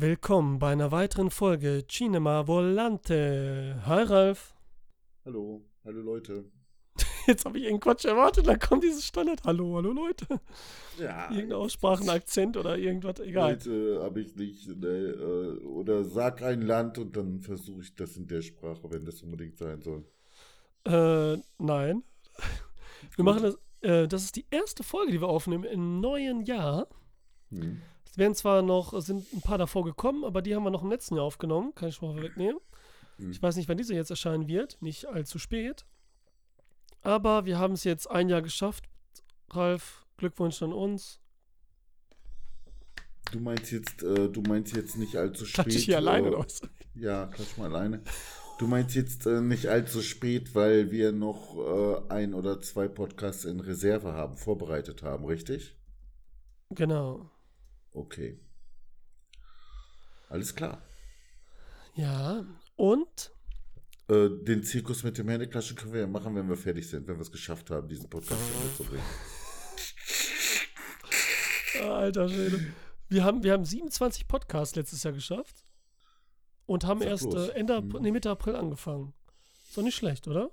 Willkommen bei einer weiteren Folge Cinema Volante. Hi Ralf. Hallo, hallo Leute. Jetzt habe ich irgendeinen Quatsch erwartet, dann kommt dieses Standard. Hallo, hallo Leute. Ja. Irgendeine Aussprache, Akzent oder irgendwas, egal. Heute habe ich nicht, ne, äh, oder sag ein Land und dann versuche ich das in der Sprache, wenn das unbedingt sein soll. Äh, nein. Wir Gut. machen das, äh, das ist die erste Folge, die wir aufnehmen im neuen Jahr. Hm. Werden zwar noch, sind ein paar davor gekommen, aber die haben wir noch im letzten Jahr aufgenommen. Kann ich schon mal wegnehmen. Hm. Ich weiß nicht, wann diese jetzt erscheinen wird. Nicht allzu spät. Aber wir haben es jetzt ein Jahr geschafft. Ralf, Glückwunsch an uns. Du meinst jetzt, äh, du meinst jetzt nicht allzu spät. Klatsch ich hier alleine äh, oder was? Ja, klatsch mal alleine. Du meinst jetzt äh, nicht allzu spät, weil wir noch äh, ein oder zwei Podcasts in Reserve haben, vorbereitet haben, richtig? Genau. Okay. Alles klar. Ja. Und Äh, den Zirkus mit dem Händeklatschen können wir ja machen, wenn wir fertig sind, wenn wir es geschafft haben, diesen Podcast zu bringen. Alter Schwede. Wir haben, wir haben 27 Podcasts letztes Jahr geschafft. Und haben Sag erst äh, Ende Mhm. nee, Mitte April angefangen. Ist doch nicht schlecht, oder?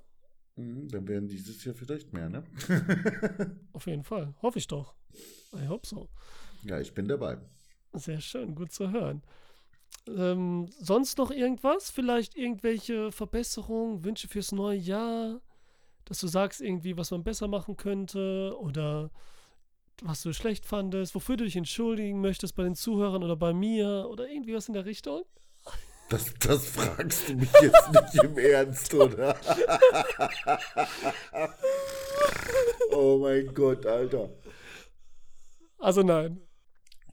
Mhm, Dann werden dieses Jahr vielleicht mehr, ne? Auf jeden Fall. Hoffe ich doch. I hope so. Ja, ich bin dabei. Sehr schön, gut zu hören. Ähm, sonst noch irgendwas? Vielleicht irgendwelche Verbesserungen, Wünsche fürs neue Jahr? Dass du sagst irgendwie, was man besser machen könnte oder was du schlecht fandest, wofür du dich entschuldigen möchtest bei den Zuhörern oder bei mir oder irgendwie was in der Richtung? Das, das fragst du mich jetzt nicht im Ernst, oder? oh mein Gott, Alter. Also nein.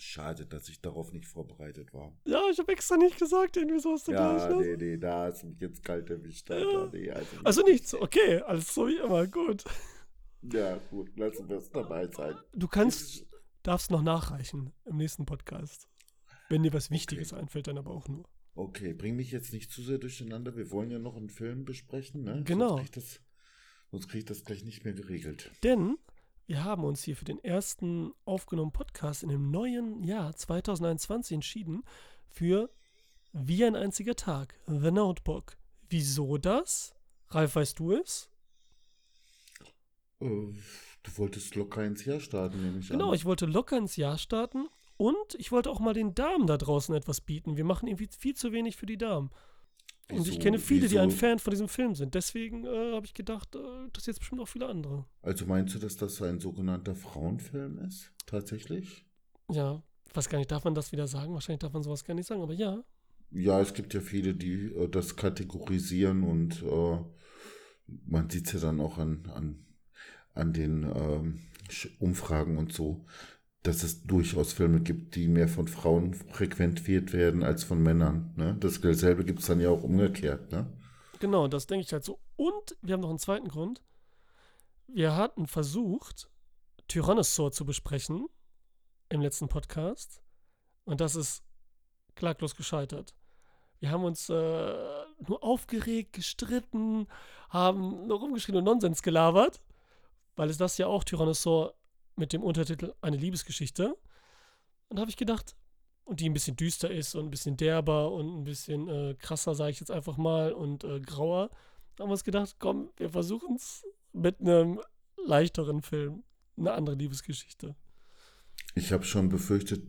Schade, dass ich darauf nicht vorbereitet war. Ja, ich habe extra nicht gesagt, irgendwie so hast du Ja, gleich. Ne? nee, nee, da du mich jetzt kalt erwischt, Alter. Nee, also, Also nichts, okay, alles so wie immer, gut. Ja, gut, lassen wir es dabei sein. Du kannst, darfst noch nachreichen im nächsten Podcast. Wenn dir was Wichtiges einfällt, dann aber auch nur. Okay, bring mich jetzt nicht zu sehr durcheinander. Wir wollen ja noch einen Film besprechen, ne? Genau. Sonst krieg ich das, sonst krieg ich das gleich nicht mehr geregelt. Denn wir haben uns hier für den ersten aufgenommenen Podcast in dem neuen Jahr 2021 entschieden für Wie ein einziger Tag, The Notebook. Wieso das? Ralf, weißt du es? Äh, du wolltest locker ins Jahr starten, nehme ich Genau, an. ich wollte locker ins Jahr starten und ich wollte auch mal den Damen da draußen etwas bieten. Wir machen irgendwie viel zu wenig für die Damen. Und ich kenne viele, die ein Fan von diesem Film sind. Deswegen äh, habe ich gedacht, äh, das jetzt bestimmt auch viele andere. Also meinst du, dass das ein sogenannter Frauenfilm ist? Tatsächlich? Ja, ich weiß gar nicht, darf man das wieder sagen? Wahrscheinlich darf man sowas gar nicht sagen, aber ja. Ja, es gibt ja viele, die äh, das kategorisieren und äh, man sieht es ja dann auch an, an, an den ähm, Umfragen und so, dass es durchaus Filme gibt, die mehr von Frauen frequentiert werden als von Männern. Ne? Dasselbe gibt es dann ja auch umgekehrt. Ne? Genau, das denke ich halt so. Und wir haben noch einen zweiten Grund. Wir hatten versucht, Tyrannosaur zu besprechen im letzten Podcast. Und das ist klaglos gescheitert. Wir haben uns äh, nur aufgeregt, gestritten, haben nur rumgeschrien und Nonsens gelabert, weil es das ja auch Tyrannosaur mit dem Untertitel Eine Liebesgeschichte. Und da habe ich gedacht, und die ein bisschen düster ist und ein bisschen derber und ein bisschen äh, krasser, sage ich jetzt einfach mal, und äh, grauer, haben wir uns gedacht, komm, wir versuchen es mit einem leichteren Film, eine andere Liebesgeschichte. Ich habe schon befürchtet,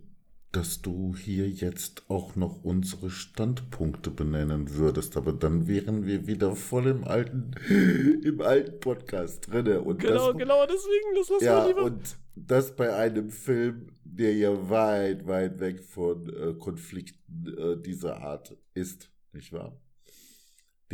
dass du hier jetzt auch noch unsere Standpunkte benennen würdest, aber dann wären wir wieder voll im alten, im alten Podcast drinne. Und Genau, das, genau deswegen, das lassen Ja, wir lieber. und das bei einem Film, der ja weit, weit weg von äh, Konflikten äh, dieser Art ist, nicht wahr?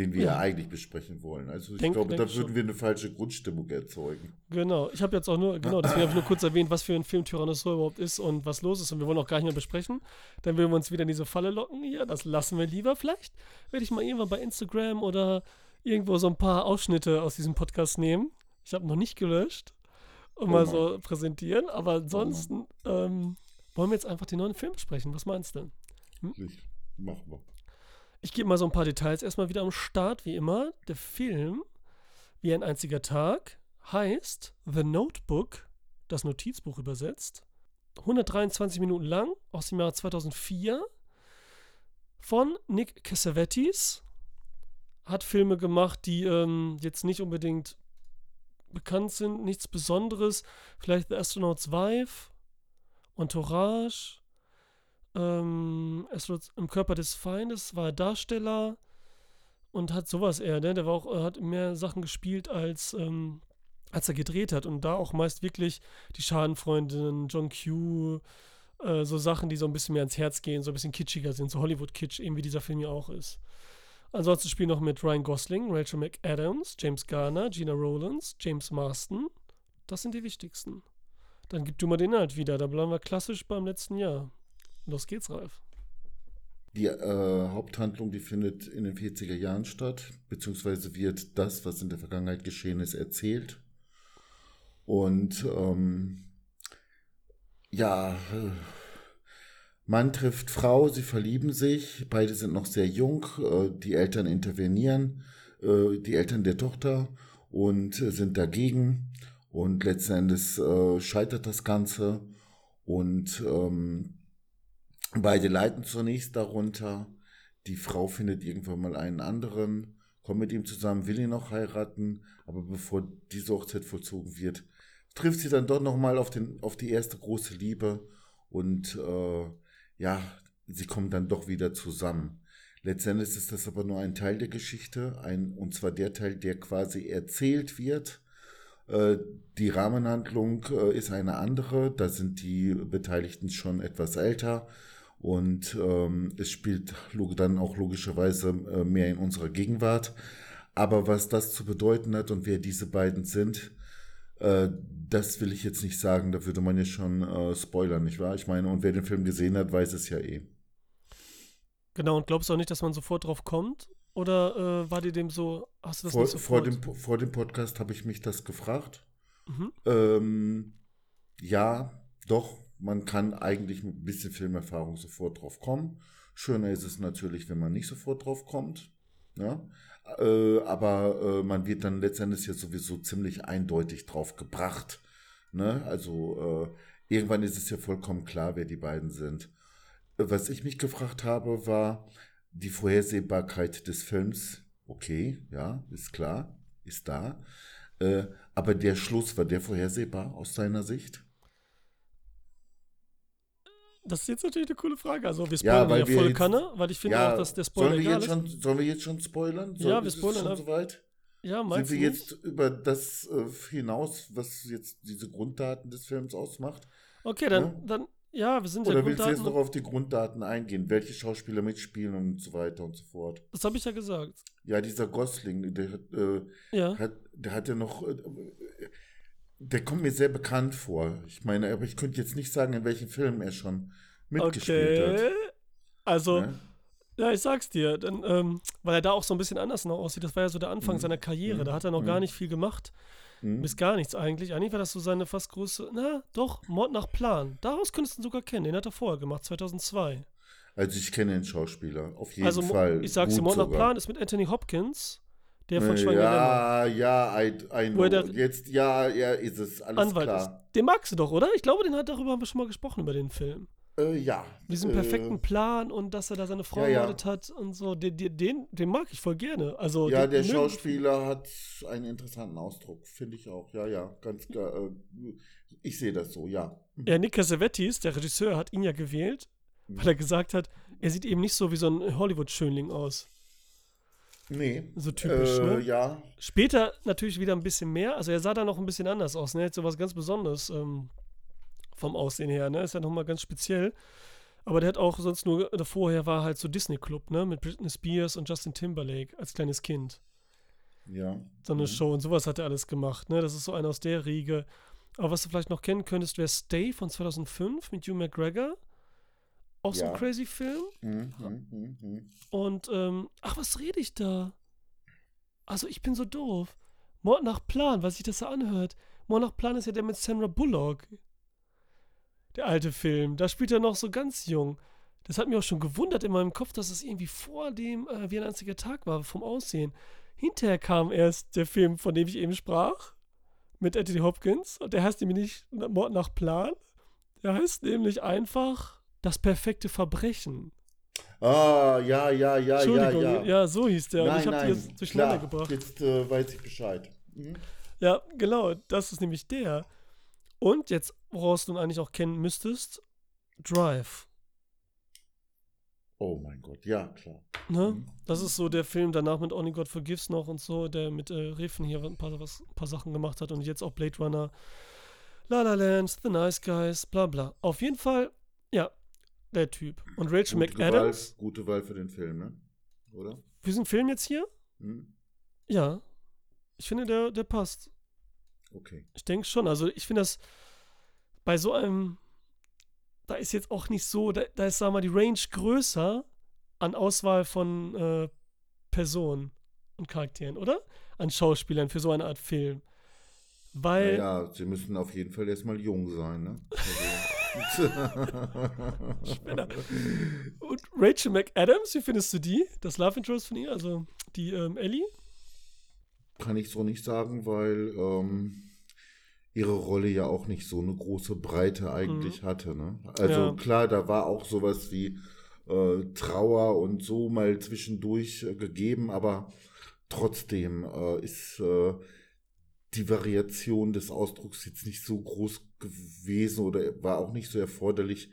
Den wir ja, Ja. eigentlich besprechen wollen. Also ich Denk- glaube, denk da schon. würden wir eine falsche Grundstimmung erzeugen. Genau, ich habe jetzt auch nur, genau, deswegen habe ich nur kurz erwähnt, was für ein Film Tyrannosaur überhaupt ist und was los ist und wir wollen auch gar nicht mehr besprechen. Dann würden wir uns wieder in diese Falle locken. Ja, das lassen wir lieber. Vielleicht werde ich mal irgendwann bei Instagram oder irgendwo so ein paar Ausschnitte aus diesem Podcast nehmen. Ich habe noch nicht gelöscht und Oh mal so präsentieren, aber ansonsten ähm, wollen wir jetzt einfach den neuen Film besprechen. Was meinst du? Ich, machen wir. Ich gebe mal so ein paar Details erstmal wieder am Start, wie immer. Der Film, wie ein einziger Tag, heißt The Notebook, das Notizbuch übersetzt. 123 Minuten lang, aus dem Jahr 2004. von Nick Cassavetes. Hat Filme gemacht, die ähm, jetzt nicht unbedingt bekannt sind, nichts Besonderes. Vielleicht The Astronaut's Wife, Entourage, ähm, Astronauts im Körper des Feindes war er Darsteller und hat sowas eher, ne? Der war auch, hat mehr Sachen gespielt als, ähm, als er gedreht hat und da auch meist wirklich die Schadenfreundinnen, John Q, äh, so Sachen, die so ein bisschen mehr ans Herz gehen, so ein bisschen kitschiger sind, so Hollywood-Kitsch, eben wie dieser Film ja auch ist. Ansonsten spielen noch mit Ryan Gosling, Rachel McAdams, James Garner, Gina Rowlands, James Marston. Das sind die wichtigsten. Dann gib du mal den Inhalt wieder. Da bleiben wir klassisch beim letzten Jahr. Los geht's, Ralf. Die äh, Haupthandlung, die findet in den 40er Jahren statt, beziehungsweise wird das, was in der Vergangenheit geschehen ist, erzählt. Und ähm, ja, äh, Mann trifft Frau, sie verlieben sich, beide sind noch sehr jung, äh, die Eltern intervenieren, äh, die Eltern der Tochter und sind dagegen und letzten Endes scheitert das Ganze und ähm, beide leiden zunächst darunter. Die Frau findet irgendwann mal einen anderen, kommt mit ihm zusammen, will ihn noch heiraten, aber bevor diese Hochzeit vollzogen wird, trifft sie dann doch nochmal auf, auf die erste große Liebe und äh, ja, sie kommen dann doch wieder zusammen. Letztendlich ist das aber nur ein Teil der Geschichte, ein, und zwar der Teil, der quasi erzählt wird. Äh, die Rahmenhandlung äh, ist eine andere, da sind die Beteiligten schon etwas älter und ähm, es spielt dann auch logischerweise äh, mehr in unserer Gegenwart. Aber was das zu bedeuten hat und wer diese beiden sind, äh, das will ich jetzt nicht sagen, da würde man ja schon äh, spoilern, nicht wahr? Ich meine, und wer den Film gesehen hat, weiß es ja eh. Genau, und glaubst du auch nicht, dass man sofort drauf kommt? Oder äh, war dir dem so, hast du das vor, nicht sofort? Vor dem, vor dem Podcast habe ich mich das gefragt. Mhm. Ähm, ja, doch, man kann eigentlich mit ein bisschen Filmerfahrung sofort drauf kommen. Schöner ist es natürlich, wenn man nicht sofort drauf kommt. Ja? Äh, aber äh, man wird dann letztendlich ja sowieso ziemlich eindeutig drauf gebracht. Ne? Also äh, irgendwann ist es ja vollkommen klar, wer die beiden sind. Was ich mich gefragt habe, war die Vorhersehbarkeit des Films. Okay, ja, ist klar, ist da. Äh, aber der Schluss, war der vorhersehbar aus seiner Sicht? Das ist jetzt natürlich eine coole Frage. Also wir spoilern ja, ja voll jetzt, Kanne, weil ich finde ja, auch, dass der Spoiler sollen wir jetzt schon, Sollen wir jetzt schon spoilern? Soll, ja, wir spoilern. Schon soweit? Ja, meinst Sind wir jetzt über das äh, hinaus, was jetzt diese Grunddaten des Films ausmacht? Okay, dann, ja, dann, ja wir sind Oder ja willst du jetzt noch auf die Grunddaten eingehen? Welche Schauspieler mitspielen und so weiter und so fort? Das habe ich ja gesagt. Ja, dieser Gosling, der, äh, ja. Hat, der hat ja noch... Äh, der kommt mir sehr bekannt vor. Ich meine, aber ich könnte jetzt nicht sagen, in welchen Filmen er schon mitgespielt okay. hat. Also, ne? ja, ich sag's dir, denn, ähm, weil er da auch so ein bisschen anders noch aussieht. Das war ja so der Anfang mhm. seiner Karriere. Mhm. Da hat er noch mhm. gar nicht viel gemacht. Mhm. Bis gar nichts eigentlich. Eigentlich war das so seine fast größte, na doch, Mord nach Plan. Daraus könntest du ihn sogar kennen. Den hat er vorher gemacht, 2002. Also ich kenne den Schauspieler, auf jeden also, Fall. Ich sag's dir, Mord nach Plan ist mit Anthony Hopkins. Der von Schwein Ja, ja, I, I know. Jetzt, ja, ja, ist es, alles Anwalt klar. Ist. Den magst du doch, oder? Ich glaube, den hat darüber haben wir schon mal gesprochen, über den Film. Äh, ja. Diesen perfekten äh, Plan und dass er da seine Frau ja, ja. hat und so, den, den, den mag ich voll gerne. Also, ja, der Schauspieler hat einen interessanten Ausdruck, finde ich auch. Ja, ja, ganz klar. Äh, ich sehe das so, ja. Ja, Nick Cassavetes, der Regisseur, hat ihn ja gewählt, weil er gesagt hat, er sieht eben nicht so wie so ein Hollywood-Schönling aus. Nee. So typisch, äh, ne? Ja. Später natürlich wieder ein bisschen mehr. Also er sah da noch ein bisschen anders aus, ne? Jetzt so was ganz Besonderes. Ähm, vom Aussehen her, ne? Ist ja nochmal ganz speziell. Aber der hat auch sonst nur, vorher war halt so Disney Club, ne? Mit Britney Spears und Justin Timberlake als kleines Kind. Ja. So eine mhm. Show und sowas hat er alles gemacht, ne? Das ist so einer aus der Riege. Aber was du vielleicht noch kennen könntest, wäre Stay von 2005 mit Hugh McGregor. Auch so ja. ein crazy Film. Mhm, mh, mh. Und, ähm, ach, was rede ich da? Also, ich bin so doof. Mord nach Plan, was sich das da anhört. Mord nach Plan ist ja der mit Sandra Bullock der alte Film. Da spielt er noch so ganz jung. Das hat mich auch schon gewundert in meinem Kopf, dass es irgendwie vor dem äh, wie ein einziger Tag war, vom Aussehen. Hinterher kam erst der Film, von dem ich eben sprach, mit Anthony Hopkins. Und der heißt nämlich nicht Mord nach Plan. Der heißt nämlich einfach Das perfekte Verbrechen. Ah, ja, ja, ja, ja, Entschuldigung, ja. ja, so hieß der. und Nein, ich habe die jetzt durcheinander klar, gebracht. Jetzt äh, weiß ich Bescheid. Mhm. Ja, genau, das ist nämlich der. Und jetzt, woraus du ihn eigentlich auch kennen müsstest, Drive. Oh mein Gott, ja, klar. Ne? Mhm. Das ist so der Film danach mit Only God Forgives noch und so, der mit äh, Riffen hier ein paar, was, ein paar Sachen gemacht hat und jetzt auch Blade Runner, La La Land, The Nice Guys, bla bla. Auf jeden Fall, ja, der Typ. Und Rachel Gute Wahl, McAdams, gute Wahl für den Film, ne? Oder? für diesen Film jetzt hier, Hm? ja, ich finde, der, der passt. Okay. Ich denke schon. Also ich finde das bei so einem, da ist jetzt auch nicht so, da, da ist, sagen wir mal, die Range größer an Auswahl von äh, Personen und Charakteren, oder? An Schauspielern für so eine Art Film. Weil, Ja, sie müssen auf jeden Fall erstmal jung sein, ne? Also, Spinner. und Rachel McAdams, wie findest du die? Das Love Interest von ihr, also die ähm, Ellie? Kann ich so nicht sagen, weil ähm, ihre Rolle ja auch nicht so eine große Breite eigentlich hatte. Ne? Also Mhm. Ja. klar, da war auch sowas wie äh, Trauer und so mal zwischendurch äh, gegeben, aber trotzdem äh, ist äh, die Variation des Ausdrucks jetzt nicht so groß gewesen oder war auch nicht so erforderlich,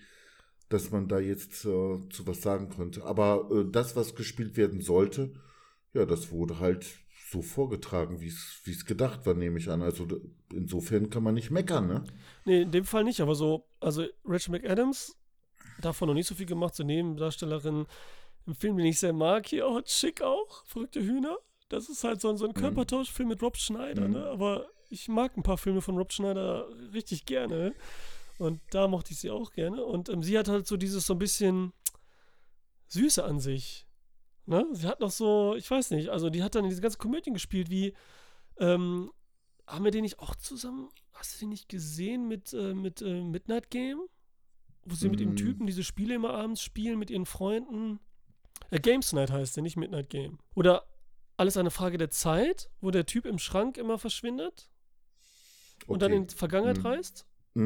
dass man da jetzt äh, zu was sagen könnte. Aber äh, das, was gespielt werden sollte, ja, das wurde halt so vorgetragen, wie es gedacht war, nehme ich an. Also insofern kann man nicht meckern, ne? Nee, in dem Fall nicht, aber so, also Rachel McAdams, davon noch nicht so viel gemacht, so Nebendarstellerin im Film, den ich sehr mag, hier auch schick auch, verrückte Hühner. Das ist halt so, ein- so ein Körpertauschfilm mit Rob Schneider, Mhm. ne? Aber ich mag ein paar Filme von Rob Schneider richtig gerne. Und da mochte ich sie auch gerne. Und ähm, sie hat halt so dieses so ein bisschen Süße an sich. Ne? Sie hat noch so, ich weiß nicht, also die hat dann diese ganzen Komödien gespielt, wie, ähm, haben wir den nicht auch zusammen, hast du den nicht gesehen mit, äh, mit äh, Midnight Game? Wo sie mit dem Mm. Typen diese Spiele immer abends spielen mit ihren Freunden. Äh, Games Night heißt der, nicht Midnight Game. Oder alles eine Frage der Zeit, wo der Typ im Schrank immer verschwindet und dann Okay. in die Vergangenheit Mm. reist. Mhm,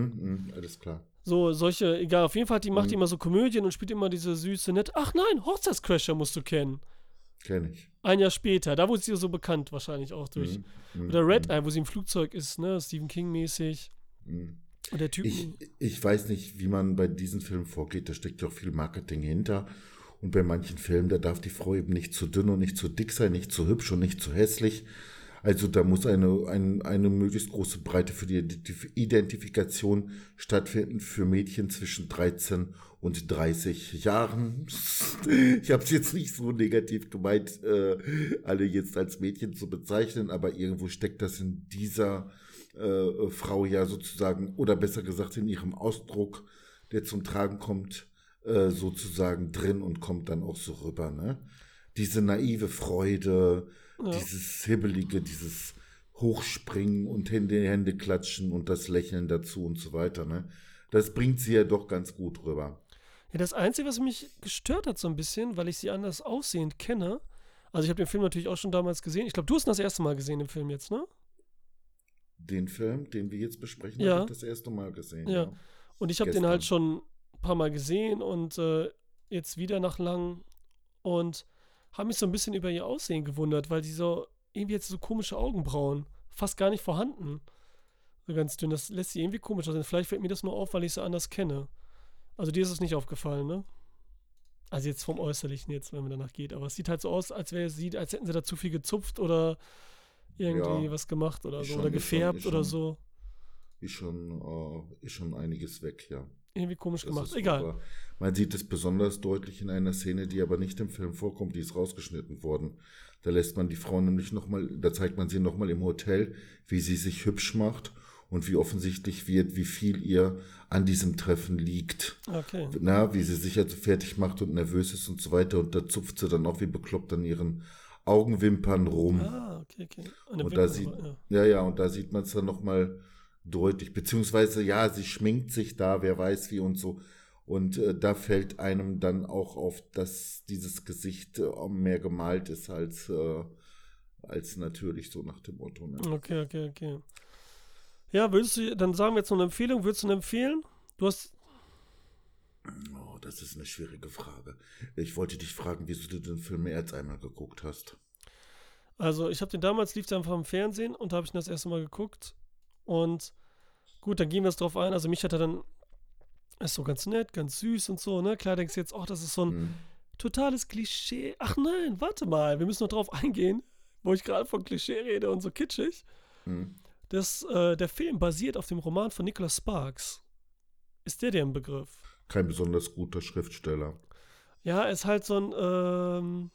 mhm, alles klar. So, solche, egal, auf jeden Fall, die macht Mhm. die immer so Komödien und spielt immer diese süße, nett. Ach nein, Hochzeitscrasher musst du kennen. Kenne ich. Ein Jahr später, da wurde sie so bekannt, wahrscheinlich auch durch. Mhm, mhm, Oder Red mhm, Eye, wo sie im Flugzeug ist, ne, Stephen King-mäßig. mhm. Und der Typ. Ich, ich weiß nicht, wie man bei diesen Filmen vorgeht. Da steckt ja auch viel Marketing hinter. Und bei manchen Filmen, da darf die Frau eben nicht zu dünn und nicht zu dick sein, nicht zu hübsch und nicht zu hässlich. Also da muss eine, ein, eine möglichst große Breite für die Identif- Identifikation stattfinden für Mädchen zwischen 13 und 30 Jahren. Ich habe es jetzt nicht so negativ gemeint, äh, alle jetzt als Mädchen zu bezeichnen, aber irgendwo steckt das in dieser äh, Frau ja sozusagen, oder besser gesagt in ihrem Ausdruck, der zum Tragen kommt, äh, sozusagen drin und kommt dann auch so rüber. Ne? Diese naive Freude, Ja. dieses Hibbelige, dieses Hochspringen und Hände, Hände klatschen und das Lächeln dazu und so weiter. Ne? Das bringt sie ja doch ganz gut rüber. Ja, das Einzige, was mich gestört hat so ein bisschen, weil ich sie anders aussehend kenne, also ich habe den Film natürlich auch schon damals gesehen. Ich glaube, du hast ihn das erste Mal gesehen, den Film jetzt, ne? Den Film, den wir jetzt besprechen, Ja. habe ich das erste Mal gesehen. Ja. Und ich habe den halt schon ein paar Mal gesehen und äh, jetzt wieder nach lang und habe mich so ein bisschen über ihr Aussehen gewundert, weil die so irgendwie jetzt so komische Augenbrauen, fast gar nicht vorhanden. So ganz dünn. Das lässt sie irgendwie komisch aussehen. Vielleicht fällt mir das nur auf, weil ich sie anders kenne. Also dir ist es nicht aufgefallen, ne? Also jetzt vom Äußerlichen jetzt, wenn man danach geht. Aber es sieht halt so aus, als wäre sie, als hätten sie da zu viel gezupft oder irgendwie Ja. was gemacht oder so. schon- oder ist schon- gefärbt ist oder schon- so. Ist schon, äh, ist schon einiges weg, ja. Irgendwie komisch gemacht. Egal. super. Man sieht es besonders deutlich in einer Szene, die aber nicht im Film vorkommt, die ist rausgeschnitten worden. Da lässt man die Frau nämlich nochmal, da zeigt man sie nochmal im Hotel, wie sie sich hübsch macht und wie offensichtlich wird, wie viel ihr an diesem Treffen liegt. Okay. Na, wie sie sich also fertig macht und nervös ist und so weiter. Und da zupft sie dann auch wie bekloppt an ihren Augenwimpern rum. Ah, okay, okay. Der Und da sieht, ja. ja, ja, und da sieht man es dann nochmal deutlich. Beziehungsweise, ja, sie schminkt sich da, wer weiß wie und so. Und äh, da fällt einem dann auch auf, dass dieses Gesicht äh, mehr gemalt ist als, äh, als natürlich, so nach dem Motto. Ne? Okay, okay, okay. Ja, würdest du, dann sagen wir jetzt noch eine Empfehlung, würdest du ihn empfehlen? Du hast, Oh, das das ist eine schwierige Frage. Ich wollte dich fragen, wieso du den Film mehr als einmal geguckt hast. Also, ich habe den damals, lief der einfach im Fernsehen und da habe ich ihn das erste Mal geguckt. Und gut, dann gehen wir es drauf ein. Also, mich hat er dann, ist so ganz nett, ganz süß und so, ne? Klar denkst du jetzt, ach, das ist so ein Hm. totales Klischee. Ach nein, warte mal, wir müssen noch drauf eingehen, wo ich gerade von Klischee rede und so kitschig. Hm. Das, äh, der Film basiert auf dem Roman von Nicholas Sparks. Ist der dir ein Begriff? Kein besonders guter Schriftsteller. Ja, ist halt so ein, ähm,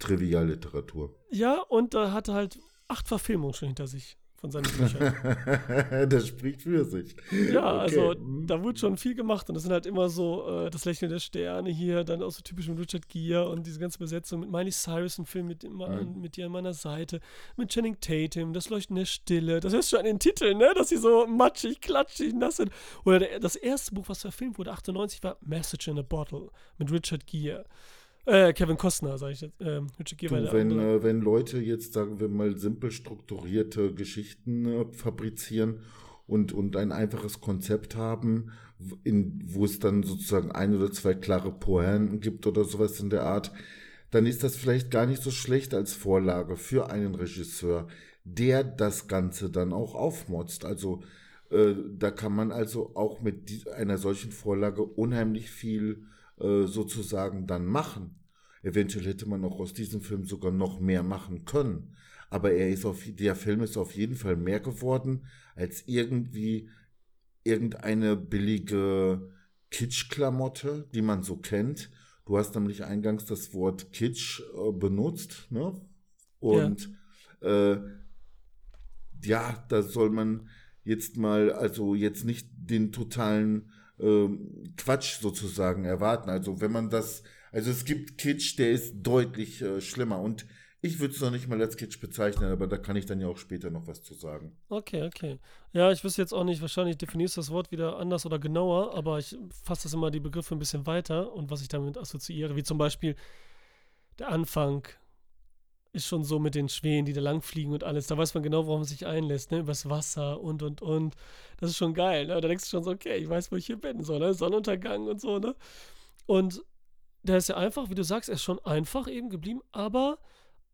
Trivialliteratur. ja, und er hatte halt acht Verfilmungen schon hinter sich von seinen Büchern. das spricht für sich. Ja, Okay. also da wurde schon viel gemacht und das sind halt immer so äh, das Lächeln der Sterne hier, dann auch so typisch mit Richard Gere und diese ganze Besetzung mit Miley Cyrus, ein Film mit, Mhm. mit dir an meiner Seite, mit Channing Tatum, das Leuchten der Stille, das ist schon an den Titeln, ne, dass sie so matschig, klatschig, nass sind. Oder der, das erste Buch, was verfilmt wurde, 98, war Message in a Bottle mit Richard Gere. Äh, Kevin Costner, sag ich jetzt. Ähm, Du, wenn, äh, wenn Leute jetzt, sagen wir mal, simpel strukturierte Geschichten äh, fabrizieren und, und ein einfaches Konzept haben, in, wo es dann sozusagen ein oder zwei klare Pointen gibt oder sowas in der Art, dann ist das vielleicht gar nicht so schlecht als Vorlage für einen Regisseur, der das Ganze dann auch aufmotzt. Also äh, da kann man also auch mit einer solchen Vorlage unheimlich viel äh, sozusagen dann machen. Eventuell hätte man auch aus diesem Film sogar noch mehr machen können. Aber er ist auf, der Film ist auf jeden Fall mehr geworden als irgendwie irgendeine billige Kitsch-Klamotte, die man so kennt. Du hast nämlich eingangs das Wort Kitsch äh, benutzt, ne? Und äh, ja, da soll man jetzt mal, also jetzt nicht den totalen ähm, Quatsch sozusagen erwarten. Also wenn man das, also es gibt Kitsch, der ist deutlich äh, schlimmer und ich würde es noch nicht mal als Kitsch bezeichnen, aber da kann ich dann ja auch später noch was zu sagen. Okay, okay. Ja, ich wüsste jetzt auch nicht, wahrscheinlich definierst du das Wort wieder anders oder genauer, aber ich fasse das immer die Begriffe ein bisschen weiter und was ich damit assoziiere, wie zum Beispiel der Anfang ist schon so mit den Schwänen, die da langfliegen und alles. Da weiß man genau, worauf man sich einlässt, ne? Übers Wasser und und und. Das ist schon geil, ne? Da denkst du schon so, okay, ich weiß, wo ich hier bin, so, ne? Sonnenuntergang und so, ne? Und der ist ja einfach, wie du sagst, er ist schon einfach eben geblieben, aber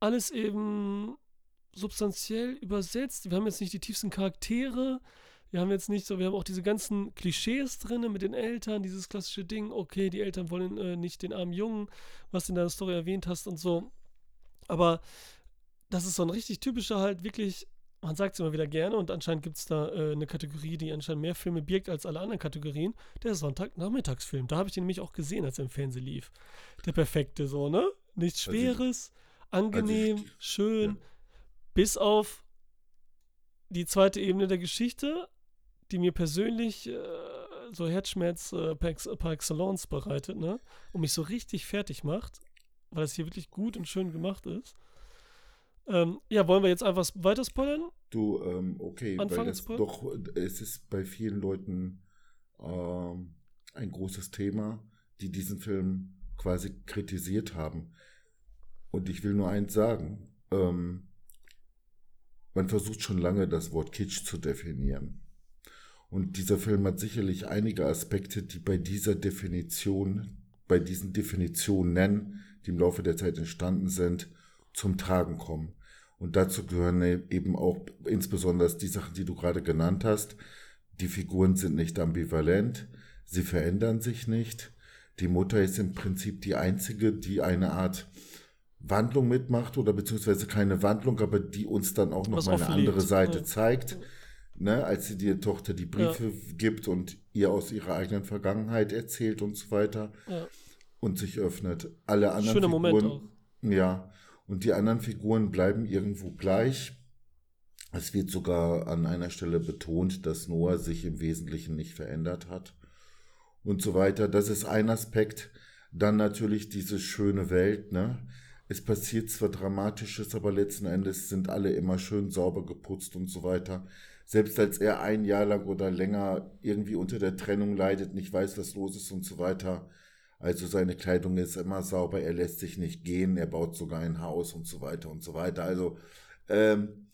alles eben substanziell übersetzt. Wir haben jetzt nicht die tiefsten Charaktere. Wir haben jetzt nicht so, wir haben auch diese ganzen Klischees drin mit den Eltern, dieses klassische Ding, okay, die Eltern wollen äh, nicht den armen Jungen, was du in deiner Story erwähnt hast und so. Aber das ist so ein richtig typischer halt wirklich, man sagt es immer wieder gerne und anscheinend gibt es da äh, eine Kategorie, die anscheinend mehr Filme birgt als alle anderen Kategorien, der Sonntagnachmittagsfilm. Da habe ich den nämlich auch gesehen, als er im Fernsehen lief. Der perfekte so, ne? Nichts Also Schweres, angenehm, ich- schön, ja. bis auf die zweite Ebene der Geschichte, die mir persönlich äh, so Herzschmerz äh, par excellence bereitet, ne? Und mich so richtig fertig macht, weil es hier wirklich gut und schön gemacht ist. Ähm, ja, wollen wir jetzt einfach weiter spoilern? Du, ähm, okay, weil Anfangen das zu- doch, es ist bei vielen Leuten ähm, ein großes Thema, die diesen Film quasi kritisiert haben. Und ich will nur eins sagen, ähm, man versucht schon lange das Wort Kitsch zu definieren. Und dieser Film hat sicherlich einige Aspekte, die bei dieser Definition, bei diesen Definitionen, die im Laufe der Zeit entstanden sind, zum Tragen kommen. Und dazu gehören eben auch insbesondere die Sachen, die du gerade genannt hast. Die Figuren sind nicht ambivalent, sie verändern sich nicht. Die Mutter ist im Prinzip die einzige, die eine Art Wandlung mitmacht oder beziehungsweise keine Wandlung, aber die uns dann auch noch mal eine andere Seite ja. zeigt, ne, als sie der Tochter die Briefe gibt und ihr aus ihrer eigenen Vergangenheit erzählt und so weiter Ja. Und sich öffnet. Alle anderen Schöner Moment Figuren, auch. ja, und die anderen Figuren bleiben irgendwo gleich. Es wird sogar an einer Stelle betont, dass Noah sich im Wesentlichen nicht verändert hat und so weiter. Das ist ein Aspekt. Dann natürlich diese schöne Welt, ne? Es passiert zwar Dramatisches, aber letzten Endes sind alle immer schön sauber geputzt und so weiter. Selbst als er ein Jahr lang oder länger irgendwie unter der Trennung leidet, nicht weiß, was los ist und so weiter. Also seine Kleidung ist immer sauber, er lässt sich nicht gehen, er baut sogar ein Haus und so weiter und so weiter. Also ähm,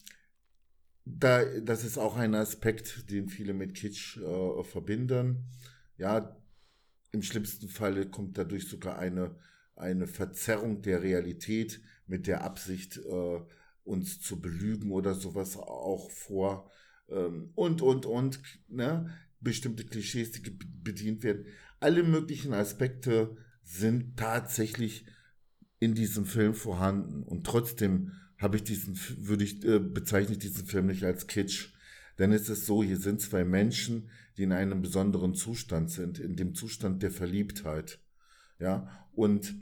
da, das ist auch ein Aspekt, den viele mit Kitsch äh, verbinden. Ja, im schlimmsten Falle kommt dadurch sogar eine, eine Verzerrung der Realität mit der Absicht, äh, uns zu belügen oder sowas auch vor. Ähm, und, und, und, ne? bestimmte Klischees, die bedient werden. Alle möglichen Aspekte sind tatsächlich in diesem Film vorhanden. Und trotzdem habe ich diesen, würde ich, äh, bezeichne ich diesen Film nicht als Kitsch. Denn es ist so, hier sind zwei Menschen, die in einem besonderen Zustand sind, in dem Zustand der Verliebtheit. Ja, und